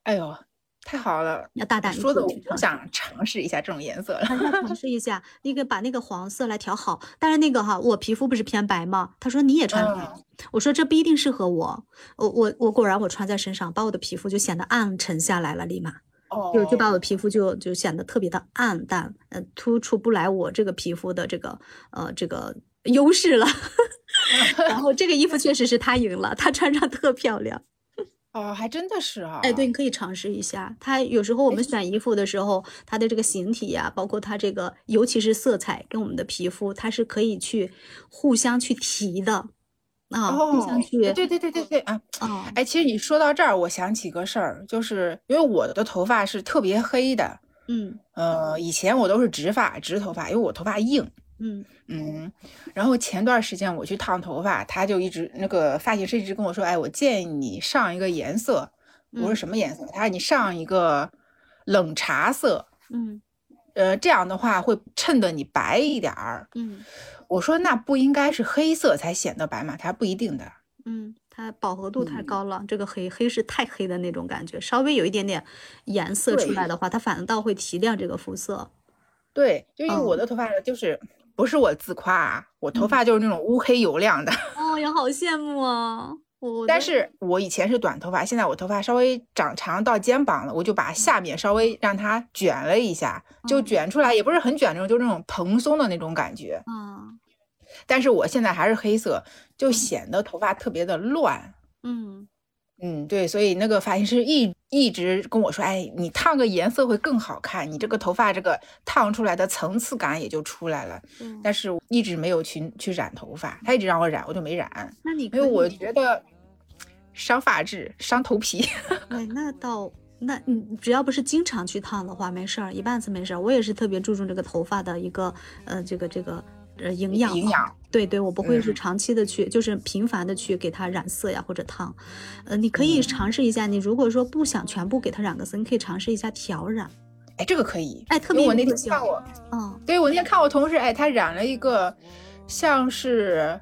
哎呦。太好了，要大胆说的，我想尝试一下这种颜色了。尝试一下，那个把那个黄色来调好。但是那个哈，我皮肤不是偏白吗？他说你也穿，我说这不一定适合我。我我我果然我穿在身上，把我的皮肤就显得暗沉下来了，立马，就就把我的皮肤就就显得特别的暗淡，呃，突出不来我这个皮肤的这个呃这个优势了。然后这个衣服确实是他赢了，他穿上特漂亮。哦，还真的是啊！哎，对，你可以尝试一下。它有时候我们选衣服的时候，它的这个形体呀，包括它这个，尤其是色彩跟我们的皮肤，它是可以去互相去提的啊，互相去。对对对对对啊！哦，哎，其实你说到这儿，我想起个事儿，就是因为我的头发是特别黑的，嗯呃，以前我都是直发直头发，因为我头发硬。嗯嗯，然后前段时间我去烫头发，他就一直那个发型师一直跟我说，哎，我建议你上一个颜色。我说什么颜色？他说你上一个冷茶色。嗯，呃，这样的话会衬得你白一点儿。嗯，我说那不应该是黑色才显得白吗？他说不一定的。嗯，它饱和度太高了，这个黑黑是太黑的那种感觉，稍微有一点点颜色出来的话，它反倒会提亮这个肤色。对，就因为我的头发就是不是我自夸啊，我头发就是那种乌黑油亮的。哦呀，好羡慕啊！我但是我以前是短头发，现在我头发稍微长长到肩膀了，我就把下面稍微让它卷了一下，就卷出来也不是很卷那种，就那种蓬松的那种感觉。嗯，但是我现在还是黑色，就显得头发特别的乱。嗯嗯，对，所以那个发型师一一直跟我说，哎，你烫个颜色会更好看，你这个头发这个烫出来的层次感也就出来了。嗯，但是一直没有去去染头发，他一直让我染，我就没染，那你因为我觉得伤发质、伤头皮。哎，那倒那你只要不是经常去烫的话，没事儿，一半次没事儿。我也是特别注重这个头发的一个呃这个这个呃营养营养。对对，我不会是嗯长期的去，就是频繁的去给它染色呀或者烫。呃，你可以嗯尝试一下，你如果说不想全部给它染个色，你可以尝试一下调染。哎，这个可以。哎，特别我那。天看我，嗯对我那天看我同事，哎，他染了一个像是，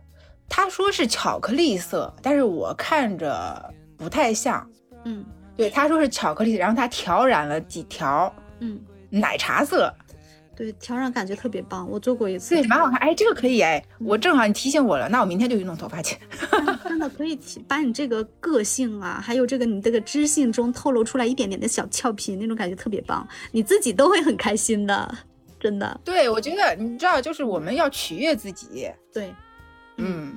他说是巧克力色，但是我看着不太像。嗯对，他说是巧克力，然后他调染了几条嗯，奶茶色，对，调染感觉特别棒，我做过一次对，，蛮好看。哎，这个可以哎，我正好你提醒我了，那我明天就去弄头发去。真的可以提把你这个个性啊，还有这个你这个知性中透露出来一点点的小俏皮，那种感觉特别棒，你自己都会很开心的，真的。对，我觉得你知道，就是我们要取悦自己。对，嗯，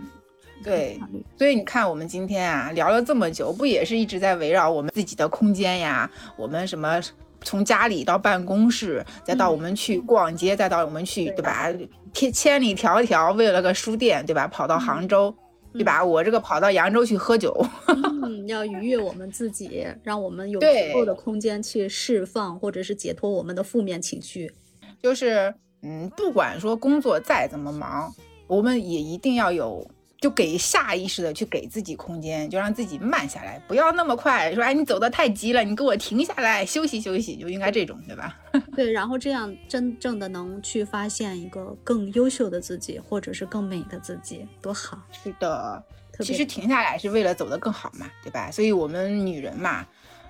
对所以你看，我们今天啊聊了这么久，不也是一直在围绕我们自己的空间呀？我们什么从家里到办公室，再到我们去逛街，再到我们去，对吧？千千里迢迢为了个书店，对吧？跑到杭州，对吧？我这个跑到扬州去喝酒，嗯，要愉悦我们自己，让我们有足够的空间去释放或者是解脱我们的负面情绪。就是嗯，不管说工作再怎么忙，我们也一定要有。就给下意识的去给自己空间，就让自己慢下来，不要那么快说，哎，你走的太急了，你给我停下来休息休息，就应该这种，对吧？对，然后这样真正的能去发现一个更优秀的自己，或者是更美的自己，多好！是的，其实停下来是为了走得更好嘛，对吧？所以我们女人嘛，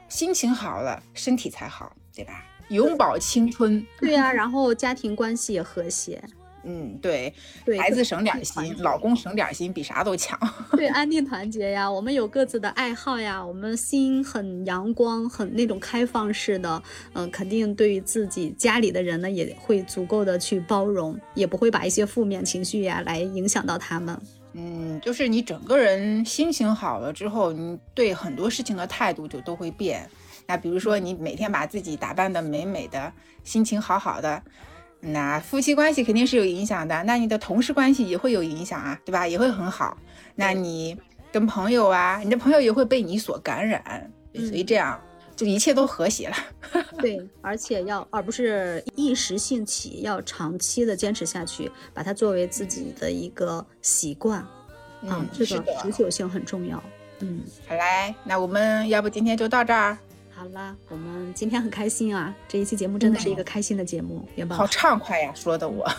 心情好了，身体才好，对吧？永葆青春，对呀、然后家庭关系也和谐，嗯，对，对孩子省点心，老公省点心，比啥都强。对，安定团结呀，我们有各自的爱好呀，我们心很阳光，很那种开放式的，嗯、肯定对于自己家里的人呢，也会足够的去包容，也不会把一些负面情绪呀来影响到他们。嗯，就是你整个人心情好了之后，你对很多事情的态度就都会变。那比如说，你每天把自己打扮的美美的，心情好好的，那夫妻关系肯定是有影响的，那你的同事关系也会有影响啊，对吧？也会很好。那你跟朋友啊，你的朋友也会被你所感染，所以这样就一切都和谐了。对，而且要而不是一时兴起，要长期的坚持下去，把它作为自己的一个习惯。啊嗯，，这个。持久性很重要。嗯，好嘞，那我们要不今天就到这儿，好啦，我们今天很开心啊，这一期节目真的是一个开心的节目，元宝好。畅快呀，说的我。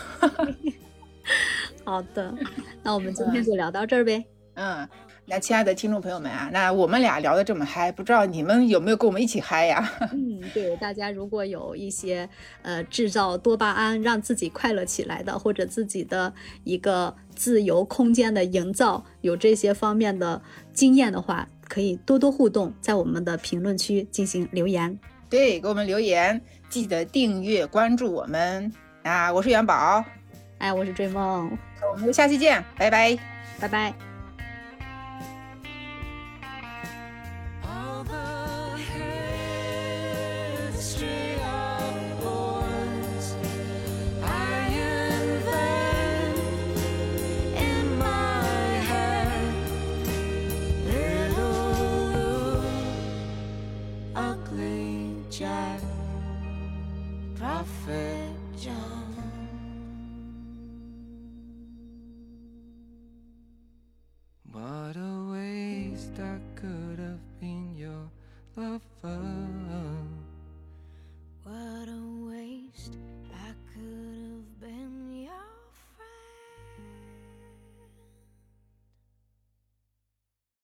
好的，那我们今天就聊到这儿呗。嗯，那亲爱的听众朋友们啊，那我们俩聊得这么嗨，不知道你们有没有跟我们一起嗨呀？嗯，对，大家如果有一些呃制造多巴胺让自己快乐起来的，或者自己的一个自由空间的营造，有这些方面的经验的话，可以多多互动，在我们的评论区进行留言。对，给我们留言，记得订阅关注我们。啊，我是元宝，哎，我是追梦，我们下期见，拜拜。拜拜。above.